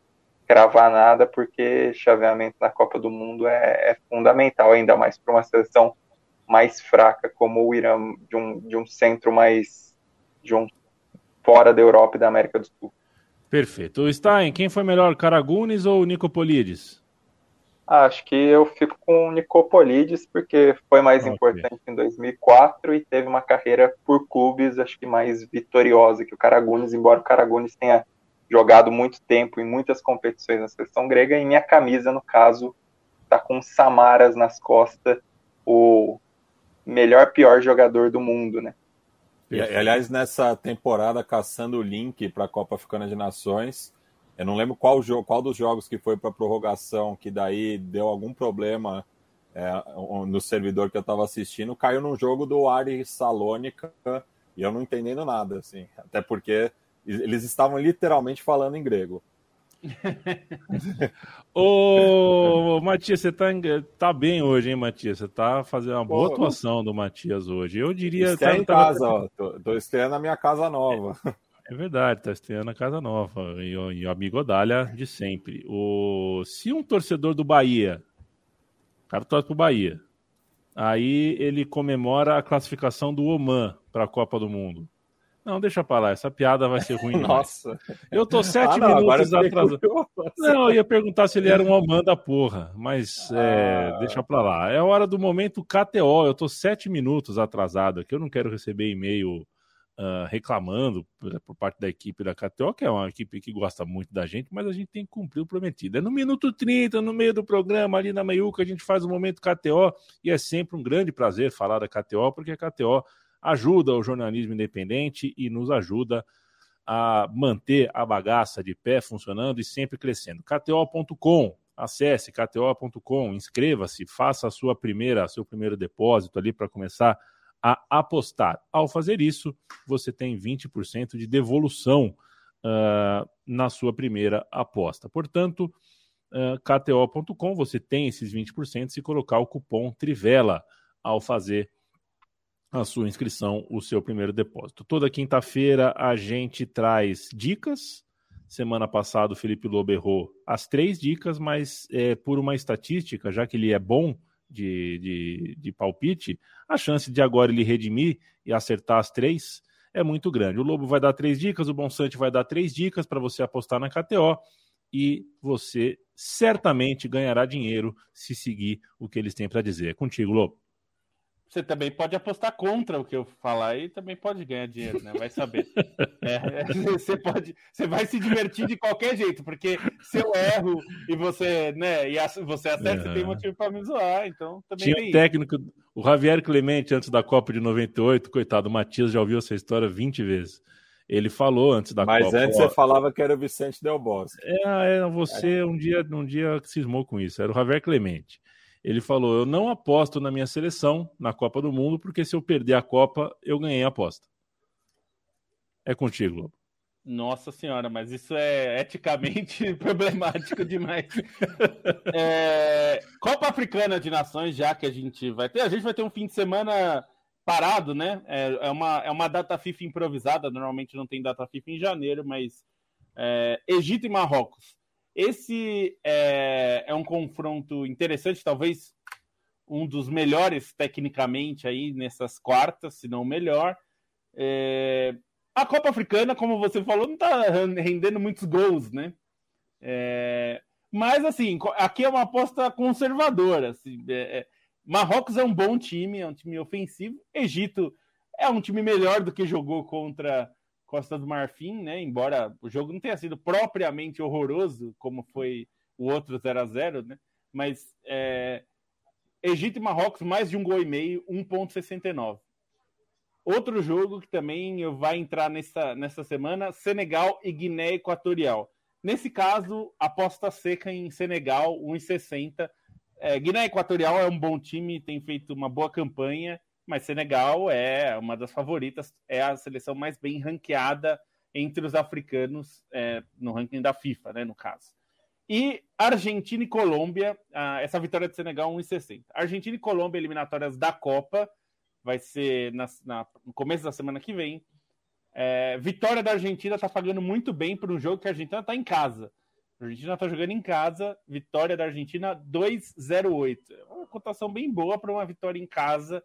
E: cravar nada porque chaveamento na Copa do Mundo é, é fundamental, ainda mais para uma seleção mais fraca como o Irã, de um, de um centro mais de um fora da Europa e da América do Sul.
A: Perfeito. O Stein, quem foi melhor, Caragunes ou Nicopolides?
E: Acho que eu fico com o Nicopolides porque foi mais okay. importante em 2004 e teve uma carreira por clubes, acho que mais vitoriosa que o Caragunes, embora o Caragunes tenha jogado muito tempo em muitas competições na seleção grega, e minha camisa, no caso, tá com Samaras nas costas, o melhor pior jogador do mundo, né?
B: E, aliás, nessa temporada caçando o link para a Copa Africana de Nações, eu não lembro qual, jogo, qual dos jogos que foi para prorrogação, que daí deu algum problema é, no servidor que eu estava assistindo, caiu num jogo do Ari Salônica e eu não entendendo nada, assim, até porque eles estavam literalmente falando em grego.
A: Ô, Matias, você tá, tá bem hoje, hein, Matias? Você tá fazendo uma boa Pô, atuação do Matias hoje. Eu diria.
B: Tá, em casa, ó. Tô, tô estreando a minha casa nova.
A: É, é verdade, tá estreando a casa nova. E, e o amigo Odália de sempre. O, se um torcedor do Bahia, o cara torce pro Bahia, aí ele comemora a classificação do Oman para a Copa do Mundo. Não, deixa pra lá, essa piada vai ser ruim.
B: Nossa.
A: Eu tô sete ah, não, minutos atrasado. Não, eu ia perguntar se ele era um Oman da porra, mas é, ah. deixa pra lá. É hora do momento KTO, eu tô sete minutos atrasado aqui, eu não quero receber e-mail uh, reclamando por, por, parte da equipe da KTO, que é uma equipe que gosta muito da gente, mas a gente tem que cumprir o prometido. É no minuto 30, no meio do programa, ali na meiuca, a gente faz o momento KTO, e é sempre um grande prazer falar da KTO, porque a KTO ajuda o jornalismo independente e nos ajuda a manter a bagaça de pé funcionando e sempre crescendo. KTO.com, acesse KTO.com, inscreva-se, faça a sua primeira, seu primeiro depósito ali para começar a apostar. Ao fazer isso, você tem 20% de devolução uh, na sua primeira aposta. Portanto, uh, KTO.com, você tem esses 20% se colocar o cupom Trivela ao fazer a sua inscrição, o seu primeiro depósito. Toda quinta-feira a gente traz dicas. Semana passada o Felipe Lobo errou as três dicas, mas é, por uma estatística, já que ele é bom de, de, de palpite, a chance de agora ele redimir e acertar as três é muito grande. O Lobo vai dar três dicas, o Bonsante vai dar três dicas para você apostar na KTO e você certamente ganhará dinheiro se seguir o que eles têm para dizer. É contigo, Lobo.
D: Você também pode apostar contra o que eu falar e também pode ganhar dinheiro, né? Vai saber. É, é, você pode, você vai se divertir de qualquer jeito, porque se eu erro e você, né, e você acerta, você tem motivo para me zoar, então também
A: Tinha o técnico, o Javier Clemente, antes da Copa de 98, coitado, o Matias já ouviu essa história 20 vezes. Ele falou antes da
B: Mas
A: Copa.
B: Mas antes você falava que era o Vicente Del Bosque.
A: É, é você um dia, um dia cismou com isso. Era o Javier Clemente. Ele falou: Eu não aposto na minha seleção na Copa do Mundo, porque se eu perder a Copa, eu ganhei a aposta. É contigo, Lobo.
D: Nossa senhora, mas isso é eticamente problemático demais. É, Copa Africana de Nações, já que a gente vai ter, a gente vai ter um fim de semana parado, né? É, é uma, é uma data FIFA improvisada, normalmente não tem data FIFA em janeiro, mas é, Egito e Marrocos. Esse é, é um confronto interessante, talvez um dos melhores tecnicamente aí nessas quartas, se não o melhor. É, a Copa Africana, como você falou, não está rendendo muitos gols, né? É, mas, assim, aqui é uma aposta conservadora. Assim, é, é, Marrocos é um bom time, é um time ofensivo. Egito é um time melhor do que jogou contra Costa do Marfim, né? Embora o jogo não tenha sido propriamente horroroso, como foi o outro 0 a 0 né? Mas é, Egito e Marrocos, mais de um gol e meio, 1,69. Outro jogo que também vai entrar nessa, nessa semana: Senegal e Guiné Equatorial. Nesse caso, aposta seca em Senegal, 1,60. É, Guiné Equatorial é um bom time, tem feito uma boa campanha, mas Senegal é uma das favoritas, é a seleção mais bem ranqueada entre os africanos é, no ranking da FIFA, né, no caso. E Argentina e Colômbia, ah, essa vitória de Senegal 1,60. Argentina e Colômbia, eliminatórias da Copa, vai ser na, na, no começo da semana que vem. É, vitória da Argentina está pagando muito bem para um jogo que a Argentina está em casa. A Argentina está jogando em casa, vitória da Argentina 2,08. É uma cotação bem boa para uma vitória em casa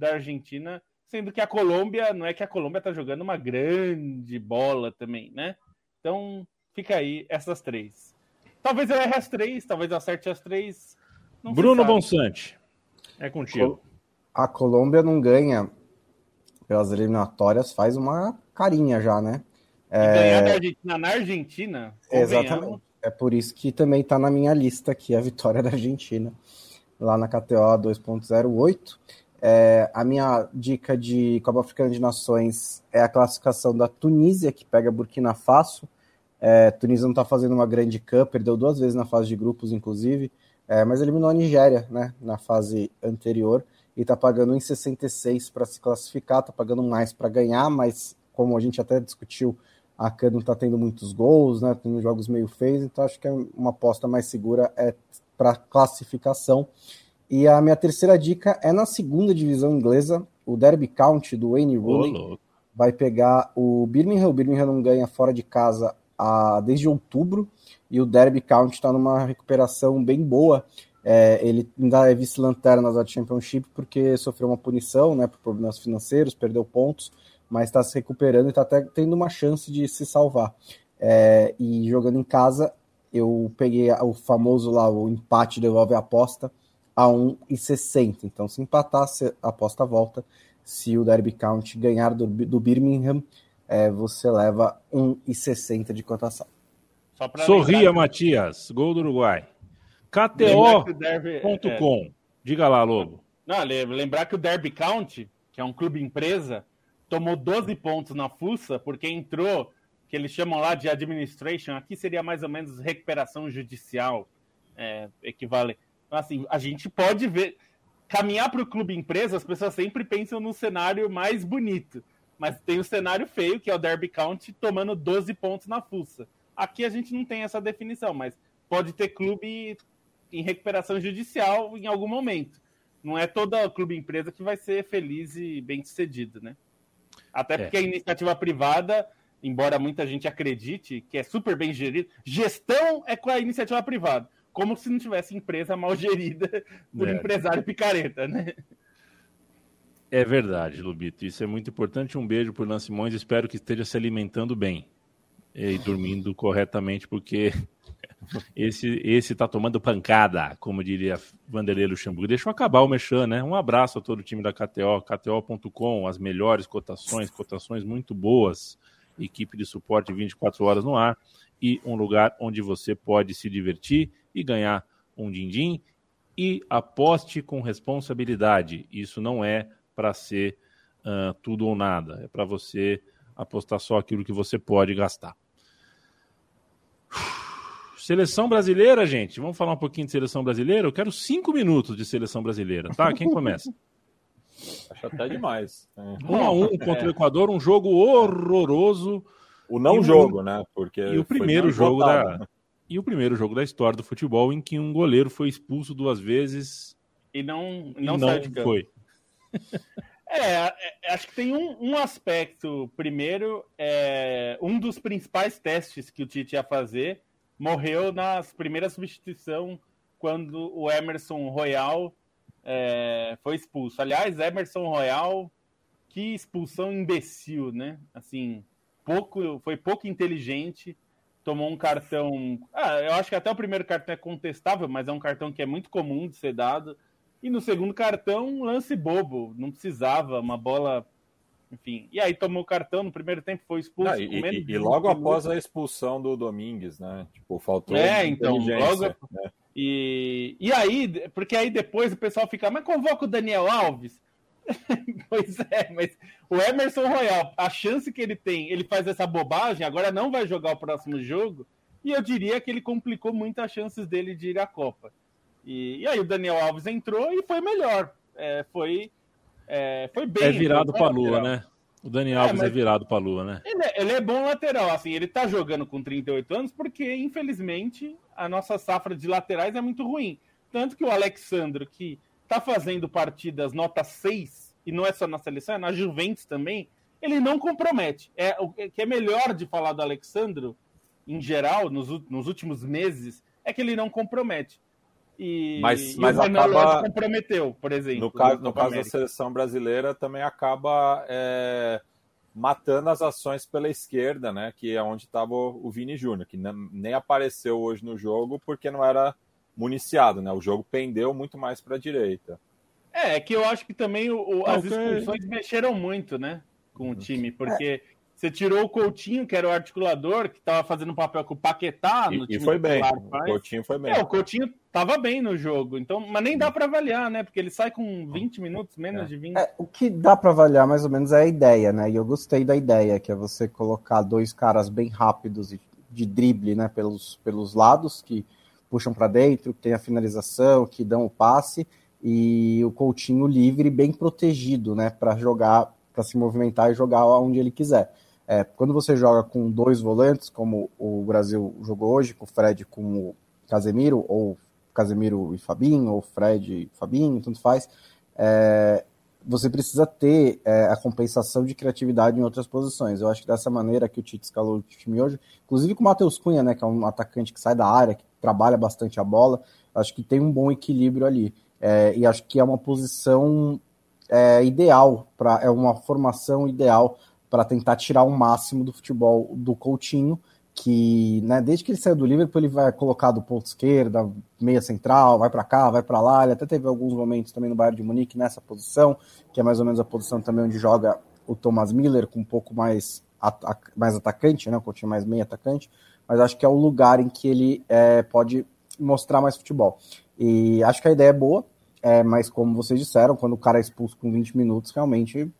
D: da Argentina, sendo que a Colômbia, não é que a Colômbia está jogando uma grande bola também, né? Então, fica aí essas três. Talvez eu erre as três, talvez acerte as três.
A: Bruno Bonsante, é contigo
C: a Colômbia não ganha pelas eliminatórias faz uma carinha já, né?
D: É... Ganhar da Argentina na Argentina?
C: Exatamente. É por isso que também está na minha lista aqui a vitória da Argentina, lá na KTO 2.08. É, a minha dica de Copa Africana de Nações é a classificação da Tunísia, que pega Burkina Faso. É, Tunísia não está fazendo uma grande camp, perdeu duas vezes na fase de grupos, inclusive, é, mas eliminou a Nigéria né, na fase anterior e está pagando 1,66 para se classificar, está pagando mais para ganhar, mas como a gente até discutiu, a CAN não está tendo muitos gols, né? Tendo jogos meio feios, então acho que é uma aposta mais segura é para classificação. E a minha terceira dica é na segunda divisão inglesa, o Derby County do Wayne Rooney vai pegar o Birmingham. O Birmingham não ganha fora de casa a, desde outubro e o Derby County está numa recuperação bem boa. É, ele ainda é vice-lanterna da Championship porque sofreu uma punição né, por problemas financeiros, perdeu pontos, mas está se recuperando e está até tendo uma chance de se salvar. É, e jogando em casa, eu peguei o famoso lá, o empate devolve a aposta a 1,60. Então, se empatar, a aposta volta. Se o Derby County ganhar do, do Birmingham, é, você leva 1,60 de cotação.
A: Sorria, Matias. Gol do Uruguai. KTO.com. É... Diga lá, Lobo.
D: Não, lembrar que o Derby County, que é um clube empresa, tomou 12 pontos na fuça porque entrou, que eles chamam lá de administration, aqui seria mais ou menos recuperação judicial, é, equivale. Assim, a gente pode ver, caminhar para o clube empresa, as pessoas sempre pensam no cenário mais bonito, mas tem o cenário feio, que é o Derby County tomando 12 pontos na fuça. Aqui a gente não tem essa definição, mas pode ter clube em recuperação judicial em algum momento. Não é toda clube empresa que vai ser feliz e bem sucedido, né? Até é. porque é. a iniciativa privada, embora muita gente acredite que é super bem gerido, gestão é com a iniciativa privada, como se não tivesse empresa mal gerida por é. empresário picareta, né?
A: É verdade, Lubito. Isso é muito importante. Um beijo por Lan Simões. Espero que esteja se alimentando bem e dormindo corretamente, porque esse, esse tá tomando pancada, como diria Vanderlei Luxemburgo. Deixa eu acabar o Mechan, né? Um abraço a todo o time da KTO, KTO.com, as melhores cotações, cotações muito boas, equipe de suporte 24 horas no ar e um lugar onde você pode se divertir e ganhar um din-din e aposte com responsabilidade. Isso não é para ser uh, tudo ou nada, é para você apostar só aquilo que você pode gastar. Seleção brasileira, gente. Vamos falar um pouquinho de seleção brasileira? Eu quero cinco minutos de seleção brasileira, tá? Quem começa?
B: Acho até demais.
A: Um a um contra o Equador, um jogo horroroso.
B: O não
A: e
B: jogo, né? Porque
A: e o primeiro jogo votado. da e o primeiro jogo da história do futebol em que um goleiro foi expulso duas vezes
D: e não não, e não
A: foi.
D: É, é, acho que tem um, um aspecto. Primeiro, é, um dos principais testes que o Tite ia fazer morreu nas primeiras substituição quando o Emerson Royal é, foi expulso. Aliás, Emerson Royal, que expulsão imbecil, né? Assim, pouco, foi pouco inteligente. Tomou um cartão. Ah, eu acho que até o primeiro cartão é contestável, mas é um cartão que é muito comum de ser dado. E no segundo cartão, um lance bobo. Não precisava, uma bola. Enfim. E aí tomou o cartão no primeiro tempo, foi expulso. Não,
B: e, e, logo após a expulsão do Domingues, né? Tipo, faltou.
D: É, então. Logo... Né? E, e aí, porque aí depois o pessoal fica, mas convoca o Daniel Alves? pois é, mas o Emerson Royal, a chance que ele tem, ele faz essa bobagem, agora não vai jogar o próximo jogo, e eu diria que ele complicou muito as chances dele de ir à Copa. E, e aí o Daniel Alves entrou e foi melhor. É, foi, é, foi bem.
A: É virado para a Lua, né? O Daniel é, Alves é virado para a Lua, né?
D: Ele é, ele é, bom lateral, assim, ele tá jogando com 38 anos porque, infelizmente, a nossa safra de laterais é muito ruim. Tanto que o Alexandro, que tá fazendo partidas nota 6, e não é só na seleção, é na Juventus também, ele não compromete. É, o que é melhor de falar do Alexandro, em geral, nos, nos últimos meses, é que ele não compromete. E,
B: mas, mas o acaba
D: comprometeu, por exemplo.
B: No caso, no caso da seleção brasileira também acaba é, matando as ações pela esquerda, né? Que é onde estava o Vini Júnior, que nem apareceu hoje no jogo porque não era municiado, né? O jogo pendeu muito mais para a direita.
D: É, é que eu acho que também o, as expulsões mexeram muito, né? Com o time, porque é. Você tirou o Coutinho, que era o articulador, que estava fazendo um papel com o Paquetá no
B: e, time. E foi bem. O Coutinho foi bem.
D: É, o Coutinho estava bem no jogo. Então, mas nem dá para avaliar, né? Porque ele sai com 20 minutos, menos
C: é.
D: de 20.
C: É, o que dá para avaliar mais ou menos é a ideia, né? E eu gostei da ideia, que é você colocar dois caras bem rápidos de drible, né? Pelos, pelos lados, que puxam para dentro, que tem a finalização, que dão o passe. E o Coutinho livre, bem protegido, né? Para jogar, para se movimentar e jogar onde ele quiser. É, quando você joga com dois volantes, como o Brasil jogou hoje, com o Fred com o Casemiro, ou Casemiro e Fabinho, ou Fred e Fabinho, tanto faz, é, você precisa ter é, a compensação de criatividade em outras posições. Eu acho que dessa maneira que o Tite escalou o time hoje, inclusive com o Matheus Cunha, né, que é um atacante que sai da área, que trabalha bastante a bola, acho que tem um bom equilíbrio ali. É, e acho que é uma posição é, ideal, pra, é uma formação ideal para tentar tirar o máximo do futebol do Coutinho, que né, desde que ele saiu do Liverpool ele vai colocar do ponto esquerda, meia central, vai para cá, vai para lá. Ele até teve alguns momentos também no Bayern de Munique nessa posição, que é mais ou menos a posição também onde joga o Thomas Miller, com um pouco mais, mais atacante, né, o Coutinho mais meia atacante, mas acho que é o lugar em que ele é, pode mostrar mais futebol. E acho que a ideia é boa, é, mas como vocês disseram, quando o cara é expulso com 20 minutos, realmente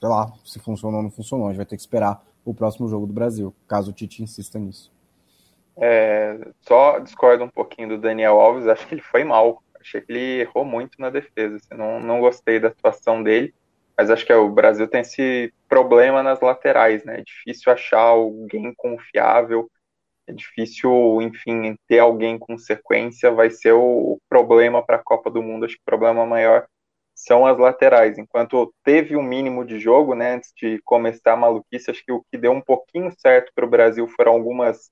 C: sei lá, se funcionou ou não funcionou. A gente vai ter que esperar o próximo jogo do Brasil, caso o Tite insista nisso.
E: É, só discordo um pouquinho do Daniel Alves, acho que ele foi mal. Achei que ele errou muito na defesa. Assim, não, não gostei da atuação dele, mas acho que é, o Brasil tem esse problema nas laterais, né? É difícil achar alguém confiável, é difícil, enfim, ter alguém com sequência. Vai ser o problema para a Copa do Mundo. Acho que o problema maior são as laterais. Enquanto teve um mínimo de jogo, né, antes de começar a maluquice, acho que o que deu um pouquinho certo para o Brasil foram algumas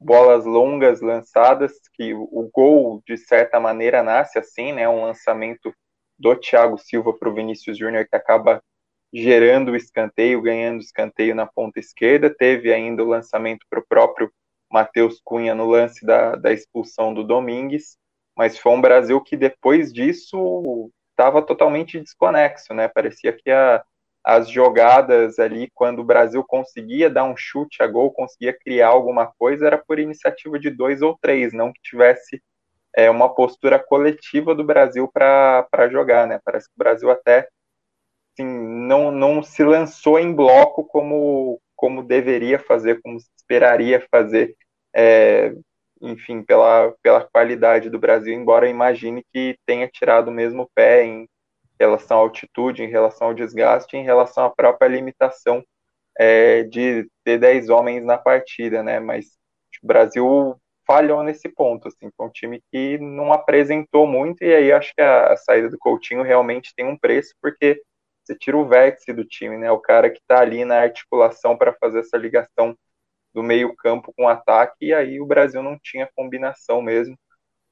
E: bolas longas lançadas, que o gol, de certa maneira, nasce assim, né, um lançamento do Thiago Silva para o Vinícius Júnior, que acaba gerando o escanteio, ganhando escanteio na ponta esquerda. Teve ainda o lançamento para o próprio Matheus Cunha no lance da, da expulsão do Domingues, mas foi um Brasil que depois disso estava totalmente desconexo, né? Parecia que a, as jogadas ali, quando o Brasil conseguia dar um chute a gol, conseguia criar alguma coisa, era por iniciativa de dois ou três, não que tivesse é, uma postura coletiva do Brasil para jogar, né? Parece que o Brasil até assim, não, não se lançou em bloco como, como deveria fazer, como se esperaria fazer. É, enfim, pela, pela qualidade do Brasil, embora imagine que tenha tirado o mesmo pé em relação à altitude, em relação ao desgaste, em relação à própria limitação é, de ter 10 homens na partida, né? Mas o Brasil falhou nesse ponto, assim, foi um time que não apresentou muito, e aí acho que a, a saída do Coutinho realmente tem um preço, porque você tira o vértice do time, né? O cara que está ali na articulação para fazer essa ligação do meio campo com ataque, e aí o Brasil não tinha combinação mesmo.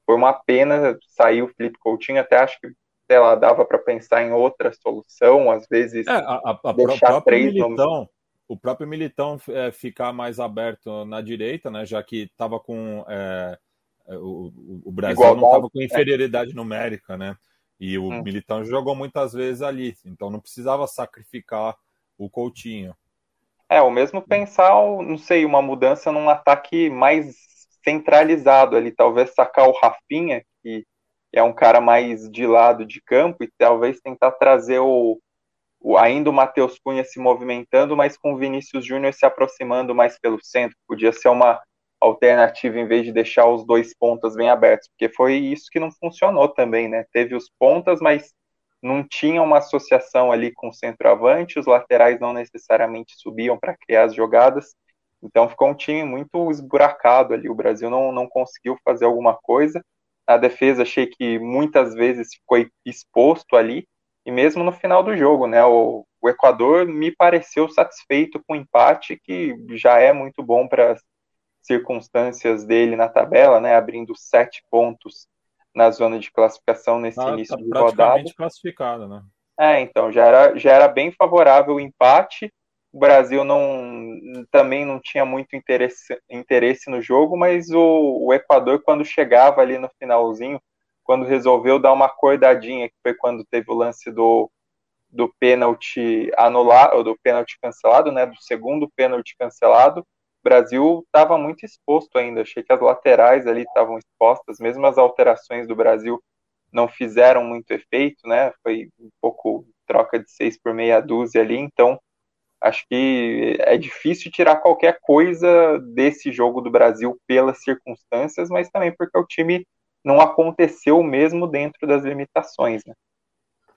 E: Foi uma pena sair o Felipe Coutinho, até acho que sei lá, dava para pensar em outra solução, às vezes
B: é, a, a, deixar três Militão, O próprio Militão é, ficar mais aberto na direita, né, já que estava com é, é, o, o, Brasil Igualdade, não estava com inferioridade é. numérica, né? E o hum. Militão jogou muitas vezes ali, então não precisava sacrificar o Coutinho.
E: É, o mesmo pensar, não sei, uma mudança num ataque mais centralizado ali, talvez sacar o Rafinha, que é um cara mais de lado de campo, e talvez tentar trazer o, o ainda o Matheus Cunha se movimentando, mas com o Vinícius Júnior se aproximando mais pelo centro. Podia ser uma alternativa em vez de deixar os dois pontas bem abertos, porque foi isso que não funcionou também, né? Teve os pontas, mas não tinha uma associação ali com o centroavante, os laterais não necessariamente subiam para criar as jogadas, então ficou um time muito esburacado ali. O Brasil não, não conseguiu fazer alguma coisa. A defesa achei que muitas vezes ficou exposto ali, e mesmo no final do jogo, né? O, o Equador me pareceu satisfeito com o empate, que já é muito bom para as circunstâncias dele na tabela, né? Abrindo sete pontos na zona de classificação nesse ah, início tá de rodada.
B: classificado, né?
E: É, então já era, já era bem favorável o empate. O Brasil não também não tinha muito interesse, interesse no jogo, mas o, o Equador, quando chegava ali no finalzinho, quando resolveu dar uma acordadinha, que foi quando teve o lance do, do pênalti anulado, do pênalti cancelado, né, do segundo pênalti cancelado, Brasil estava muito exposto ainda. Achei que as laterais ali estavam expostas, mesmo as alterações do Brasil não fizeram muito efeito, né? Foi um pouco troca de seis por meia dúzia ali, então acho que é difícil tirar qualquer coisa desse jogo do Brasil pelas circunstâncias, mas também porque o time não aconteceu mesmo dentro das limitações, né?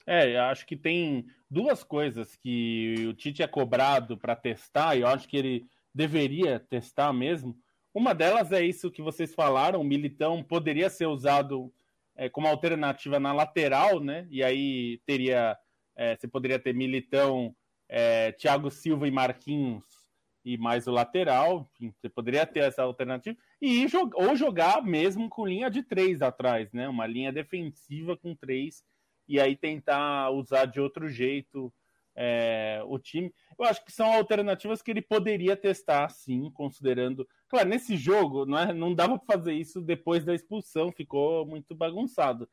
D: É, acho que tem duas coisas que o Tite é cobrado para testar, e eu acho que ele deveria testar mesmo. Uma delas é isso que vocês falaram, o Militão poderia ser usado é, como alternativa na lateral, né? E aí teria, é, você poderia ter Militão, é, Thiago Silva e Marquinhos e mais o lateral, enfim, você poderia ter essa alternativa e ou jogar mesmo com linha de três atrás, né? Uma linha defensiva com três e aí tentar usar de outro jeito é, o time. Eu acho que são alternativas que ele poderia testar, sim, considerando. Claro, nesse jogo não, é, não dava para fazer isso depois da expulsão, ficou muito bagunçado.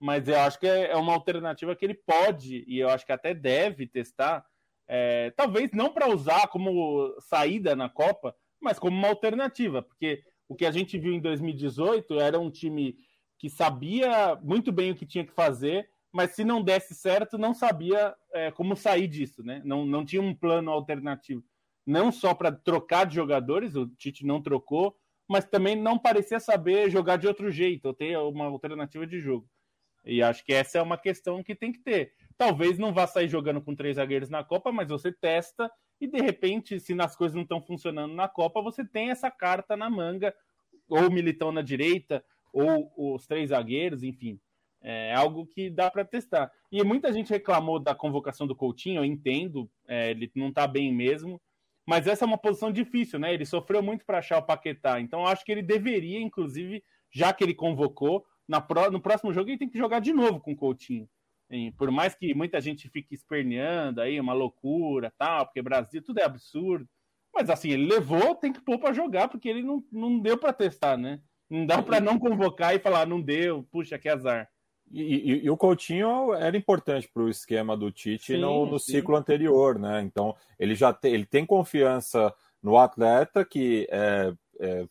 D: Mas eu acho que é, é uma alternativa que ele pode, e eu acho que até deve testar, é, talvez não para usar como saída na Copa, mas como uma alternativa, porque o que a gente viu em 2018 era um time que sabia muito bem o que tinha que fazer mas se não desse certo, não sabia é, como sair disso, né? Não, não tinha um plano alternativo. Não só para trocar de jogadores, o Tite não trocou, mas também não parecia saber jogar de outro jeito, ou ter uma alternativa de jogo. E acho que essa é uma questão que tem que ter. Talvez não vá sair jogando com três zagueiros na Copa, mas você testa e de repente, se as coisas não estão funcionando na Copa, você tem essa carta na manga, ou Militão na direita, ou os três zagueiros, enfim. É algo que dá para testar. E muita gente reclamou da convocação do Coutinho, eu entendo, é, ele não está bem mesmo, mas essa é uma posição difícil, né? Ele sofreu muito para achar o Paquetá, então acho que ele deveria, inclusive, já que ele convocou, pro, no próximo jogo ele tem que jogar de novo com o Coutinho. E por mais que muita gente fique esperneando aí, uma loucura, tal, porque Brasil tudo é absurdo. Mas assim, ele levou, tem que pôr para jogar, porque ele não, não deu para testar, né? Não dá para não convocar e falar, não deu, puxa, que azar.
B: E, e, e, o Coutinho era importante para o esquema do Tite sim, no, no ciclo anterior, né? Então ele já te, ele tem confiança no atleta que é, é,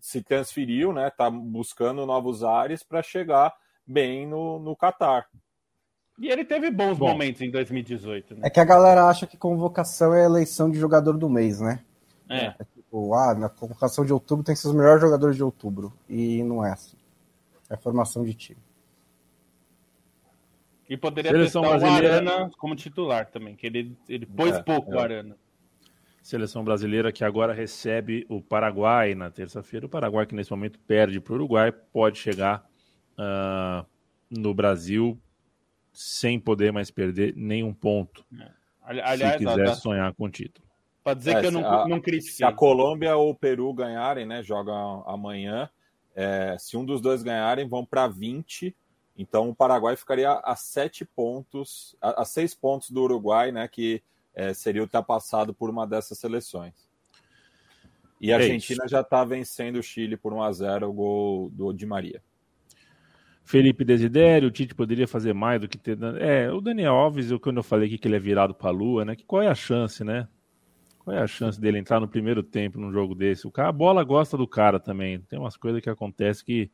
B: se transferiu, né? Está buscando novos ares para chegar bem no, no Qatar.
D: E ele teve bons Bom, momentos em 2018. Né?
C: É que a galera acha que convocação é eleição de jogador do mês, né?
D: É. é
C: tipo, ah, na convocação de outubro tem que ser os melhores jogadores de outubro. E não é assim. É formação de time.
D: E poderia Seleção testar brasileira... o Arana como titular também, que ele, ele pôs é, pouco é. o Arana.
A: Seleção brasileira que agora recebe o Paraguai na terça-feira. O Paraguai, que nesse momento perde para o Uruguai, pode chegar uh, no Brasil sem poder mais perder nenhum ponto. É.
D: Aliás,
A: se quiser sonhar com o título.
D: Para dizer é, que eu não, a, não critiquei.
B: Se a Colômbia ou o Peru ganharem, né, jogam amanhã, é, se um dos dois ganharem, vão para 20. Então o Paraguai ficaria a sete pontos, a, a seis pontos do Uruguai, né, que é, seria ultrapassado por uma dessas seleções. E a é Argentina já está vencendo o Chile por 1 a 0 o gol do Di Maria.
A: Felipe Desidério, o Tite poderia fazer mais do que ter. É, o Daniel Alves, eu, quando eu falei aqui que ele é virado para a lua, né? Que qual é a chance, né? Qual é a chance dele entrar no primeiro tempo num jogo desse? O cara, a bola gosta do cara também. Tem umas coisas que acontecem que.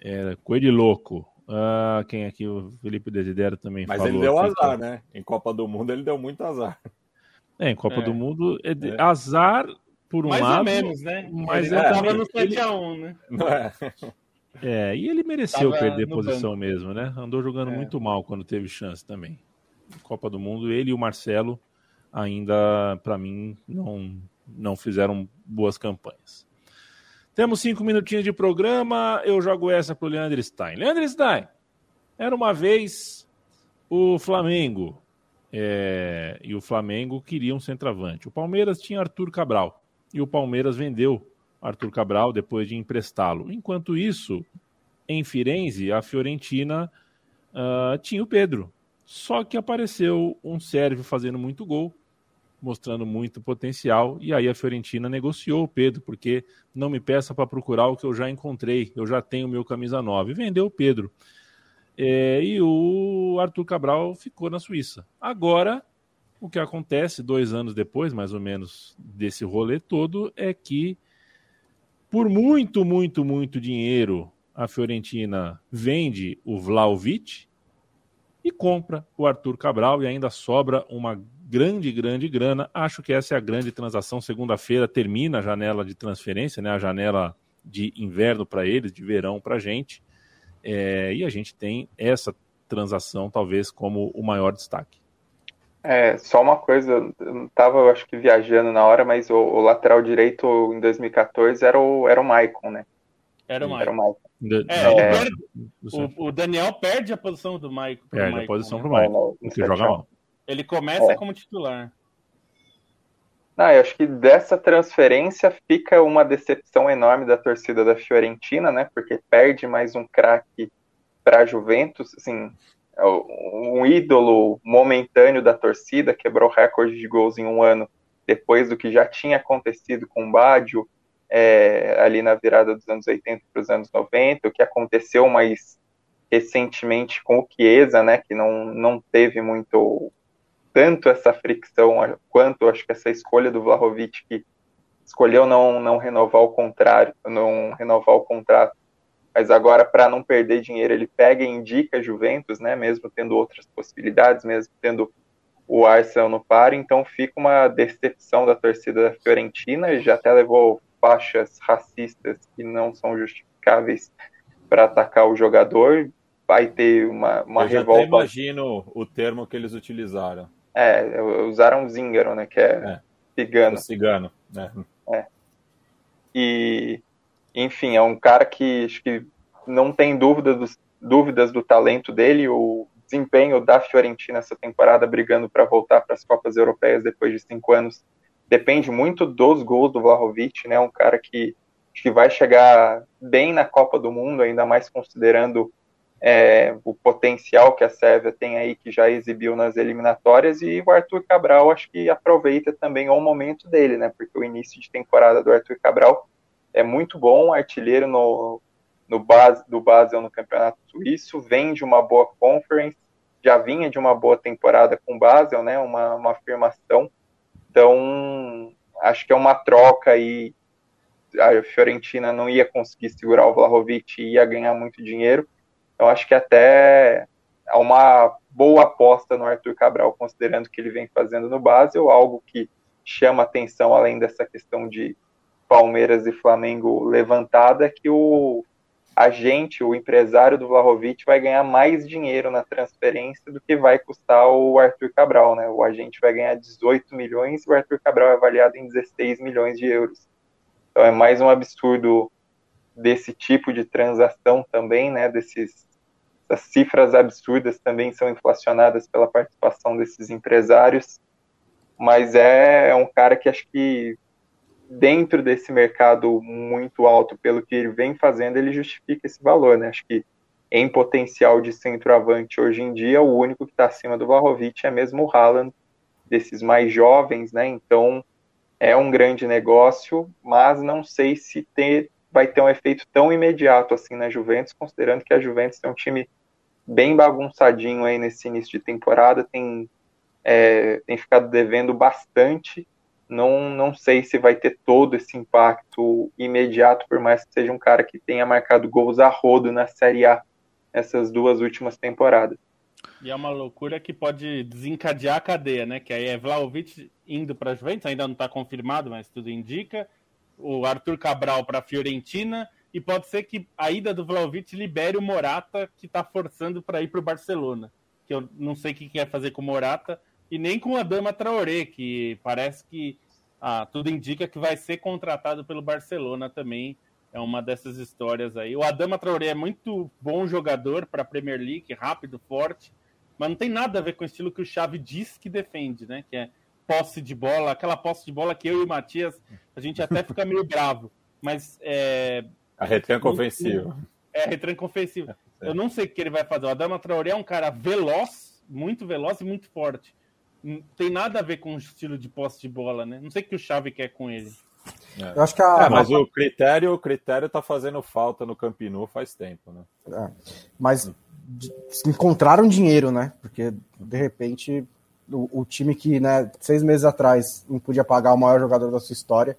A: É, coisa de louco. Ah, quem aqui? O Felipe Desidério também
B: Mas
A: falou.
B: Mas ele deu azar, né? Em Copa do Mundo ele deu muito azar.
A: É, em Copa é. do Mundo, é, é. azar por um
D: Mais
A: lado.
D: Mais ou menos, né?
A: Mas
D: ele é, tava no 7x1, né?
A: É. É, e ele mereceu tava perder posição banco. mesmo, né? Andou jogando é. muito mal quando teve chance também. Copa do Mundo, ele e o Marcelo ainda, para mim, não, não fizeram boas campanhas. Temos cinco minutinhos de programa. Eu jogo essa para o Leandro Stein. Leandro Stein, era uma vez o Flamengo. É, e o Flamengo queria um centroavante. O Palmeiras tinha Arthur Cabral. E o Palmeiras vendeu Arthur Cabral depois de emprestá-lo. Enquanto isso, em Firenze, a Fiorentina uh, tinha o Pedro. Só que apareceu um sérvio fazendo muito gol mostrando muito potencial. E aí a Fiorentina negociou o Pedro, porque não me peça para procurar o que eu já encontrei, eu já tenho meu camisa 9. E vendeu o Pedro. É, e o Arthur Cabral ficou na Suíça. Agora, o que acontece dois anos depois, mais ou menos, desse rolê todo, é que por muito, muito, muito dinheiro, a Fiorentina vende o Vlaovic e compra o Arthur Cabral e ainda sobra uma grande, grande grana. Acho que essa é a grande transação. Segunda-feira termina a janela de transferência, né? a janela de inverno para eles, de verão para a gente. É, e a gente tem essa transação talvez como o maior destaque.
E: É, só uma coisa, eu estava, acho que viajando na hora, mas o, o, lateral direito em 2014 era o, era o Maicon, né?
D: Era o Maicon. É, é, o, o, Daniel perde a posição do Maicon.
A: Perde Maicon, a posição né? pro Maicon, porque joga mal.
D: Ele começa é. como titular.
E: Ah, eu acho que dessa transferência fica uma decepção enorme da torcida da Fiorentina, né? Porque perde mais um craque para a Juventus, assim, é um ídolo momentâneo da torcida, quebrou recorde de gols em um ano depois do que já tinha acontecido com o Baggio é, ali na virada dos anos 80 para os anos 90, o que aconteceu mais recentemente com o Chiesa, né, que não, não teve muito tanto essa fricção quanto acho que essa escolha do Vlahovic que escolheu não, não renovar o contrário, não renovar o contrato, mas agora para não perder dinheiro ele pega e indica a Juventus, né, mesmo tendo outras possibilidades, mesmo tendo o Arsenal no par, então fica uma decepção da torcida da Fiorentina, já até levou faixas racistas que não são justificáveis para atacar o jogador, vai ter uma, uma
B: Eu
E: revolta.
B: Eu imagino o termo que eles utilizaram.
E: É, usaram zíngaro, né? Que é, é cigano.
B: Cigano, né?
E: É. E, enfim, é um cara que acho que não tem dúvida dos, dúvidas do talento dele. O desempenho da Fiorentina essa temporada, brigando para voltar para as Copas Europeias depois de cinco anos, depende muito dos gols do Vlahovic, né? Um cara que, que vai chegar bem na Copa do Mundo, ainda mais considerando é, o potencial que a Sérvia tem aí, que já exibiu nas eliminatórias, e o Arthur Cabral acho que aproveita também o momento dele, né? Porque o início de temporada do Arthur Cabral é muito bom, artilheiro no, no base, do Basel no Campeonato Suíço, vem de uma boa conference, já vinha de uma boa temporada com o Basel, né? Uma, uma afirmação. Então, acho que é uma troca aí. A Fiorentina não ia conseguir segurar o Vlahovic e ia ganhar muito dinheiro eu acho que até é uma boa aposta no Arthur Cabral, considerando que ele vem fazendo no Basel, algo que chama atenção além dessa questão de Palmeiras e Flamengo levantada, que o a gente, o empresário do Vlahovic, vai ganhar mais dinheiro na transferência do que vai custar o Arthur Cabral, né? O agente vai ganhar 18 milhões e o Arthur Cabral é avaliado em 16 milhões de euros. Então é mais um absurdo desse tipo de transação também, né? Desses essas cifras absurdas também são inflacionadas pela participação desses empresários, mas é, é um cara que acho que dentro desse mercado muito alto, pelo que ele vem fazendo, ele justifica esse valor, né? Acho que em potencial de centroavante hoje em dia, o único que está acima do Vlahovic é mesmo o Haaland, desses mais jovens, né? Então é um grande negócio, mas não sei se ter, vai ter um efeito tão imediato assim na Juventus, considerando que a Juventus é um time bem bagunçadinho aí nesse início de temporada, tem, é, tem ficado devendo bastante não, não sei se vai ter todo esse impacto imediato, por mais que seja um cara que tenha marcado gols a rodo na Série A essas duas últimas temporadas.
D: E é uma loucura que pode desencadear a cadeia, né? Que aí é Vlaovic indo para a Juventus, ainda não está confirmado, mas tudo indica. O Arthur Cabral para a Fiorentina. E pode ser que a ida do Vlaovic libere o Morata, que está forçando para ir para o Barcelona. Que eu não sei o que quer fazer com o Morata, e nem com a Dama Traoré, que parece que ah, tudo indica que vai ser contratado pelo Barcelona também. É uma dessas histórias aí. O Adama Traoré é muito bom jogador para a Premier League, rápido, forte, mas não tem nada a ver com o estilo que o Xavi diz que defende, né? Que é posse de bola, aquela posse de bola que eu e o Matias, a gente até fica meio bravo. Mas é.
B: A retranca ofensiva.
D: É, a retranca ofensiva. Eu não sei o que ele vai fazer. O Adama Traoré é um cara veloz, muito veloz e muito forte não tem nada a ver com o estilo de posse de bola, né? Não sei o que o Xavi quer com ele.
B: É. Eu acho que a... é, mas o critério, o critério tá fazendo falta no Campinu faz tempo, né?
C: É. Mas encontraram dinheiro, né? Porque de repente o, o, time que, né, seis meses atrás não podia pagar o maior jogador da sua história, é,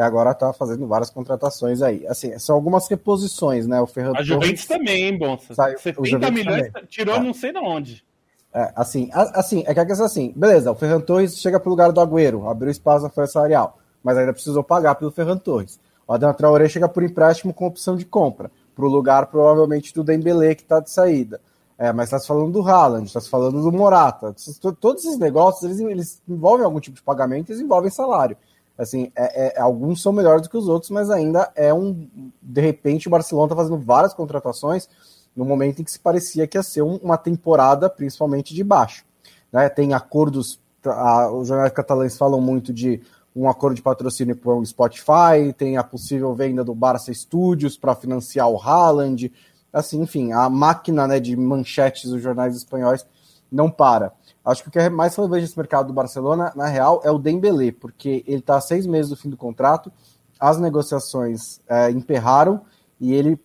C: agora tá fazendo várias contratações aí. Assim, são algumas reposições, né? O
D: Ferran A Juventus Torres, também, hein, Bonsa? 70 milhões, também. tirou é. não sei de onde.
C: É, assim, assim, é que a questão assim, beleza, o Ferran Torres chega pro lugar do Agüero, abriu espaço na folha salarial, mas ainda precisou pagar pelo Ferran Torres. O Adam Traoré chega por empréstimo com opção de compra, pro lugar provavelmente do Dembélé que tá de saída. É, mas está se falando do Haaland, está se falando do Morata. Todos esses negócios, eles, eles envolvem algum tipo de pagamento, eles envolvem salário. Assim, é, é, alguns são melhores do que os outros, mas ainda é um. De repente, o Barcelona está fazendo várias contratações no momento em que se parecia que ia ser um, uma temporada principalmente de baixo. Né? Tem acordos, a, os jornais catalães falam muito de um acordo de patrocínio com o Spotify, tem a possível venda do Barça Studios para financiar o Haaland, assim, enfim, a máquina né, de manchetes dos jornais espanhóis não para. Acho que o que é mais relevante nesse mercado do Barcelona, na real, é o Dembélé, porque ele está seis meses do fim do contrato, as negociações é, emperraram e ele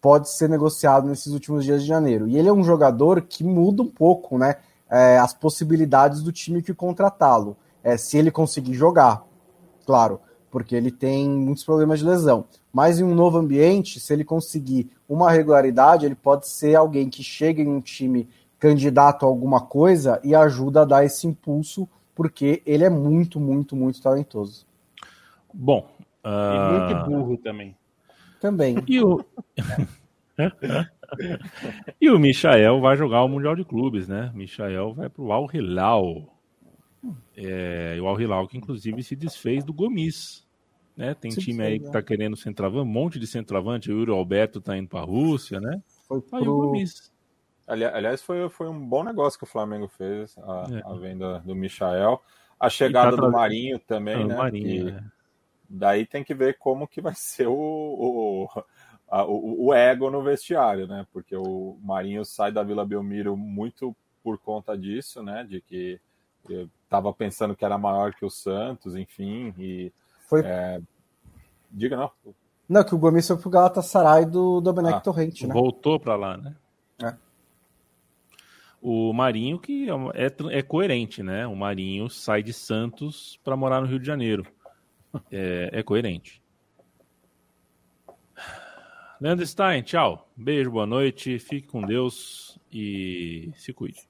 C: pode ser negociado nesses últimos dias de janeiro. E ele é um jogador que muda um pouco né, é, as possibilidades do time que contratá-lo. É, se ele conseguir jogar, claro, porque ele tem muitos problemas de lesão. Mas em um novo ambiente, se ele conseguir uma regularidade, ele pode ser alguém que chega em um time candidato a alguma coisa e ajuda a dar esse impulso, porque ele é muito, muito, muito talentoso.
D: Bom. Uh... E muito ah, burro também.
C: Também.
A: E o... e o Michael vai jogar o Mundial de Clubes, né? Michael vai para o Al Hilal. É, o Al Hilal que inclusive se desfez do Gomis. Né? Tem se time aí que tá querendo centroavante, um monte de centroavante. O Yuri Alberto tá indo para a Rússia, né?
B: Foi pro... Aí o Gomis. Aliás, foi, foi um bom negócio que o Flamengo fez, a, é. a venda do Michael. A chegada tá do Marinho também, ah, né? Marinho, é. Daí tem que ver como que vai ser o, o, a, o, o, ego no vestiário, né? Porque o Marinho sai da Vila Belmiro muito por conta disso, né? De que estava pensando que era maior que o Santos, enfim, e
C: foi.
B: É... Diga não.
C: Não, que o Gomes foi pro Galatasaray do Domenech ah, Torrente, né?
A: Voltou para lá, né? O Marinho que é, é, é coerente, né? O Marinho sai de Santos para morar no Rio de Janeiro é, é coerente. Leandro Stein, tchau. Beijo, boa noite. Fique com Deus e se cuide.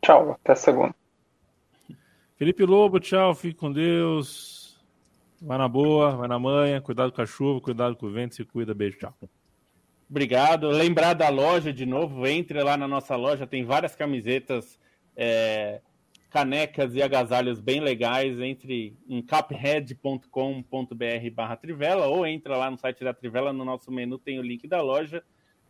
E: Tchau, até segunda.
A: Felipe Lobo, tchau. Fique com Deus. Vai na boa, vai na manhã. Cuidado com a chuva, cuidado com o vento. Se cuida. Beijo, tchau.
D: Obrigado. Lembrar da loja de novo, entre lá na nossa loja, tem várias camisetas, é, canecas e agasalhos bem legais. Entre em caphead.com.br barra Trivela ou entra lá no site da Trivela, no nosso menu tem o link da loja.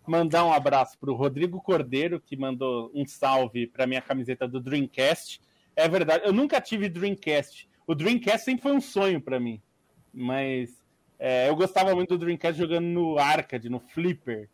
D: Mandar um abraço para o Rodrigo Cordeiro, que mandou um salve para minha camiseta do Dreamcast. É verdade, eu nunca tive Dreamcast. O Dreamcast sempre foi um sonho para mim, mas é, eu gostava muito do Dreamcast jogando no arcade, no flipper.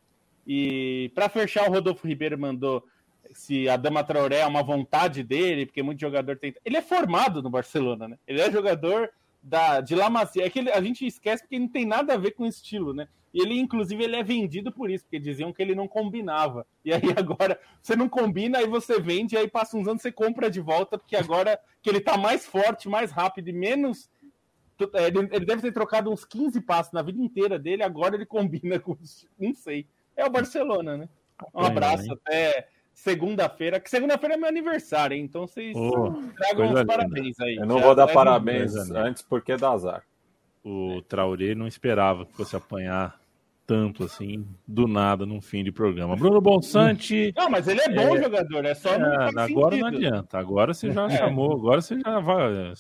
D: E para fechar, o Rodolfo Ribeiro mandou se a Dama Traoré é uma vontade dele, porque muito jogador tem. Ele é formado no Barcelona, né? Ele é jogador da, de La Macia. É que ele, a gente esquece porque não tem nada a ver com estilo, né? E ele, inclusive, ele é vendido por isso, porque diziam que ele não combinava. E aí agora você não combina, aí você vende, aí passa uns anos você compra de volta, porque agora que ele tá mais forte, mais rápido e menos ele, ele, deve ter trocado uns 15 passos na vida inteira dele, agora ele combina com. Não sei. É o Barcelona, né? Um abraço até segunda-feira, que segunda-feira é meu aniversário, hein? Então vocês oh, tragam os parabéns aí.
B: Eu não vou dar parabéns antes porque dá azar.
A: O Traoré não esperava que fosse apanhar tanto assim, do nada, num fim de programa. Bruno Bonsante.
D: Não, mas ele é bom é... jogador, é só.
A: não agora sentido. não adianta. Agora você já é. chamou, agora você já vai.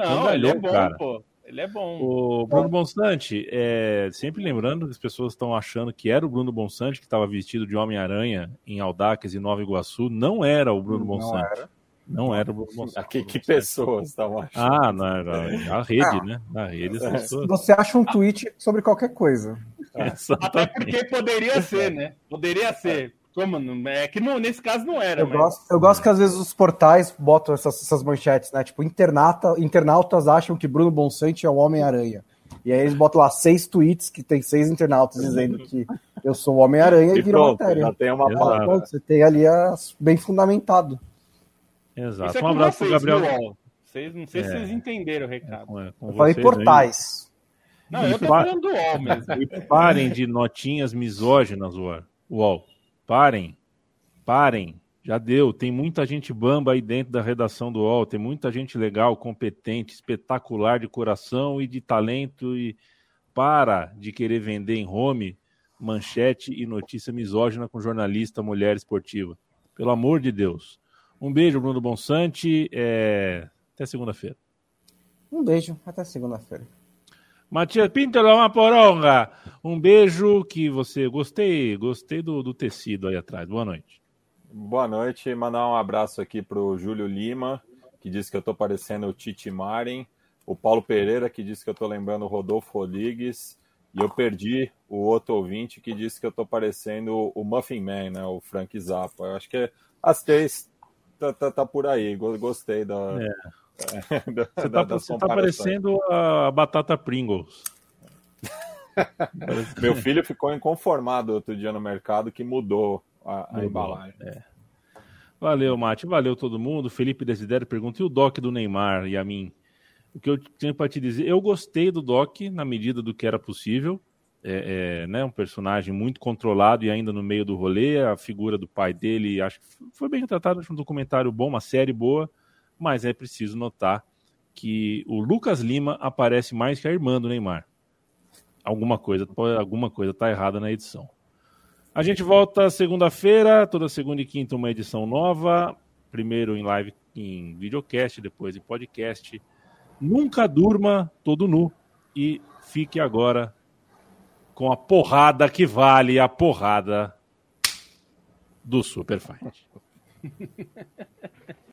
D: Não, ele é bom, cara. pô. Ele é bom.
A: O Bruno Bonsante, é, sempre lembrando que as pessoas estão achando que era o Bruno Bonsante que estava vestido de Homem-Aranha em Aldaques e Nova Iguaçu. Não era o Bruno Bonsante. Não era. Não era o Bruno Bonsante.
B: Que, que pessoas estavam achando?
A: Ah, não, era a rede, ah. né? Na rede. Pessoas...
C: Você acha um tweet sobre qualquer coisa.
D: Até porque poderia ser, né? Poderia ser. Como? É que não, nesse caso não era.
C: Eu, mas... gosto, eu gosto que às vezes os portais botam essas, essas manchetes, né? Tipo, internata, internautas acham que Bruno Bonsante é o Homem-Aranha. E aí eles botam lá seis tweets que tem seis internautas dizendo que eu sou o Homem-Aranha e, e vira pronto, matéria. Já
B: tem uma palavra.
C: Você tem ali as, bem fundamentado.
D: Exato. É um abraço pro Gabriel. Vocês, não sei é. se vocês entenderam o recado. É,
C: eu falei portais.
D: Aí. Não, eu tô falando do UOL mesmo. E
A: parem de notinhas misóginas, UOL. Parem, parem, já deu. Tem muita gente bamba aí dentro da redação do UOL, tem muita gente legal, competente, espetacular de coração e de talento. E para de querer vender em home manchete e notícia misógina com jornalista mulher esportiva. Pelo amor de Deus. Um beijo, Bruno Bonsante. É... Até segunda-feira.
C: Um beijo, até segunda-feira.
A: Matias Pinto é uma poronga. Um beijo que você gostei, gostei do, do tecido aí atrás. Boa noite.
B: Boa noite, mandar um abraço aqui pro Júlio Lima, que disse que eu tô parecendo o Titi Marin, o Paulo Pereira, que disse que eu tô lembrando o Rodolfo Rodrigues, e eu perdi o outro ouvinte que disse que eu tô parecendo o Muffin Man, né, o Frank Zappa. Eu acho que as três tá, tá, tá por aí, gostei da... É
A: você está você tá parecendo a batata Pringles.
B: Meu filho ficou inconformado outro dia no mercado que mudou a, a embalagem. É.
A: Valeu, Mate. Valeu todo mundo. Felipe Desidério pergunta: e o doc do Neymar e a mim? O que eu tenho para te dizer, eu gostei do doc na medida do que era possível. É, é, né, um personagem muito controlado e ainda no meio do rolê. A figura do pai dele, acho que foi bem retratado. Acho um documentário bom, uma série boa mas é preciso notar que o Lucas Lima aparece mais que a irmã do Neymar. Alguma coisa, alguma coisa tá errada na edição. A gente volta segunda-feira, toda segunda e quinta uma edição nova, primeiro em live em videocast, depois em podcast. Nunca durma todo nu e fique agora com a porrada que vale a porrada do Super Fight.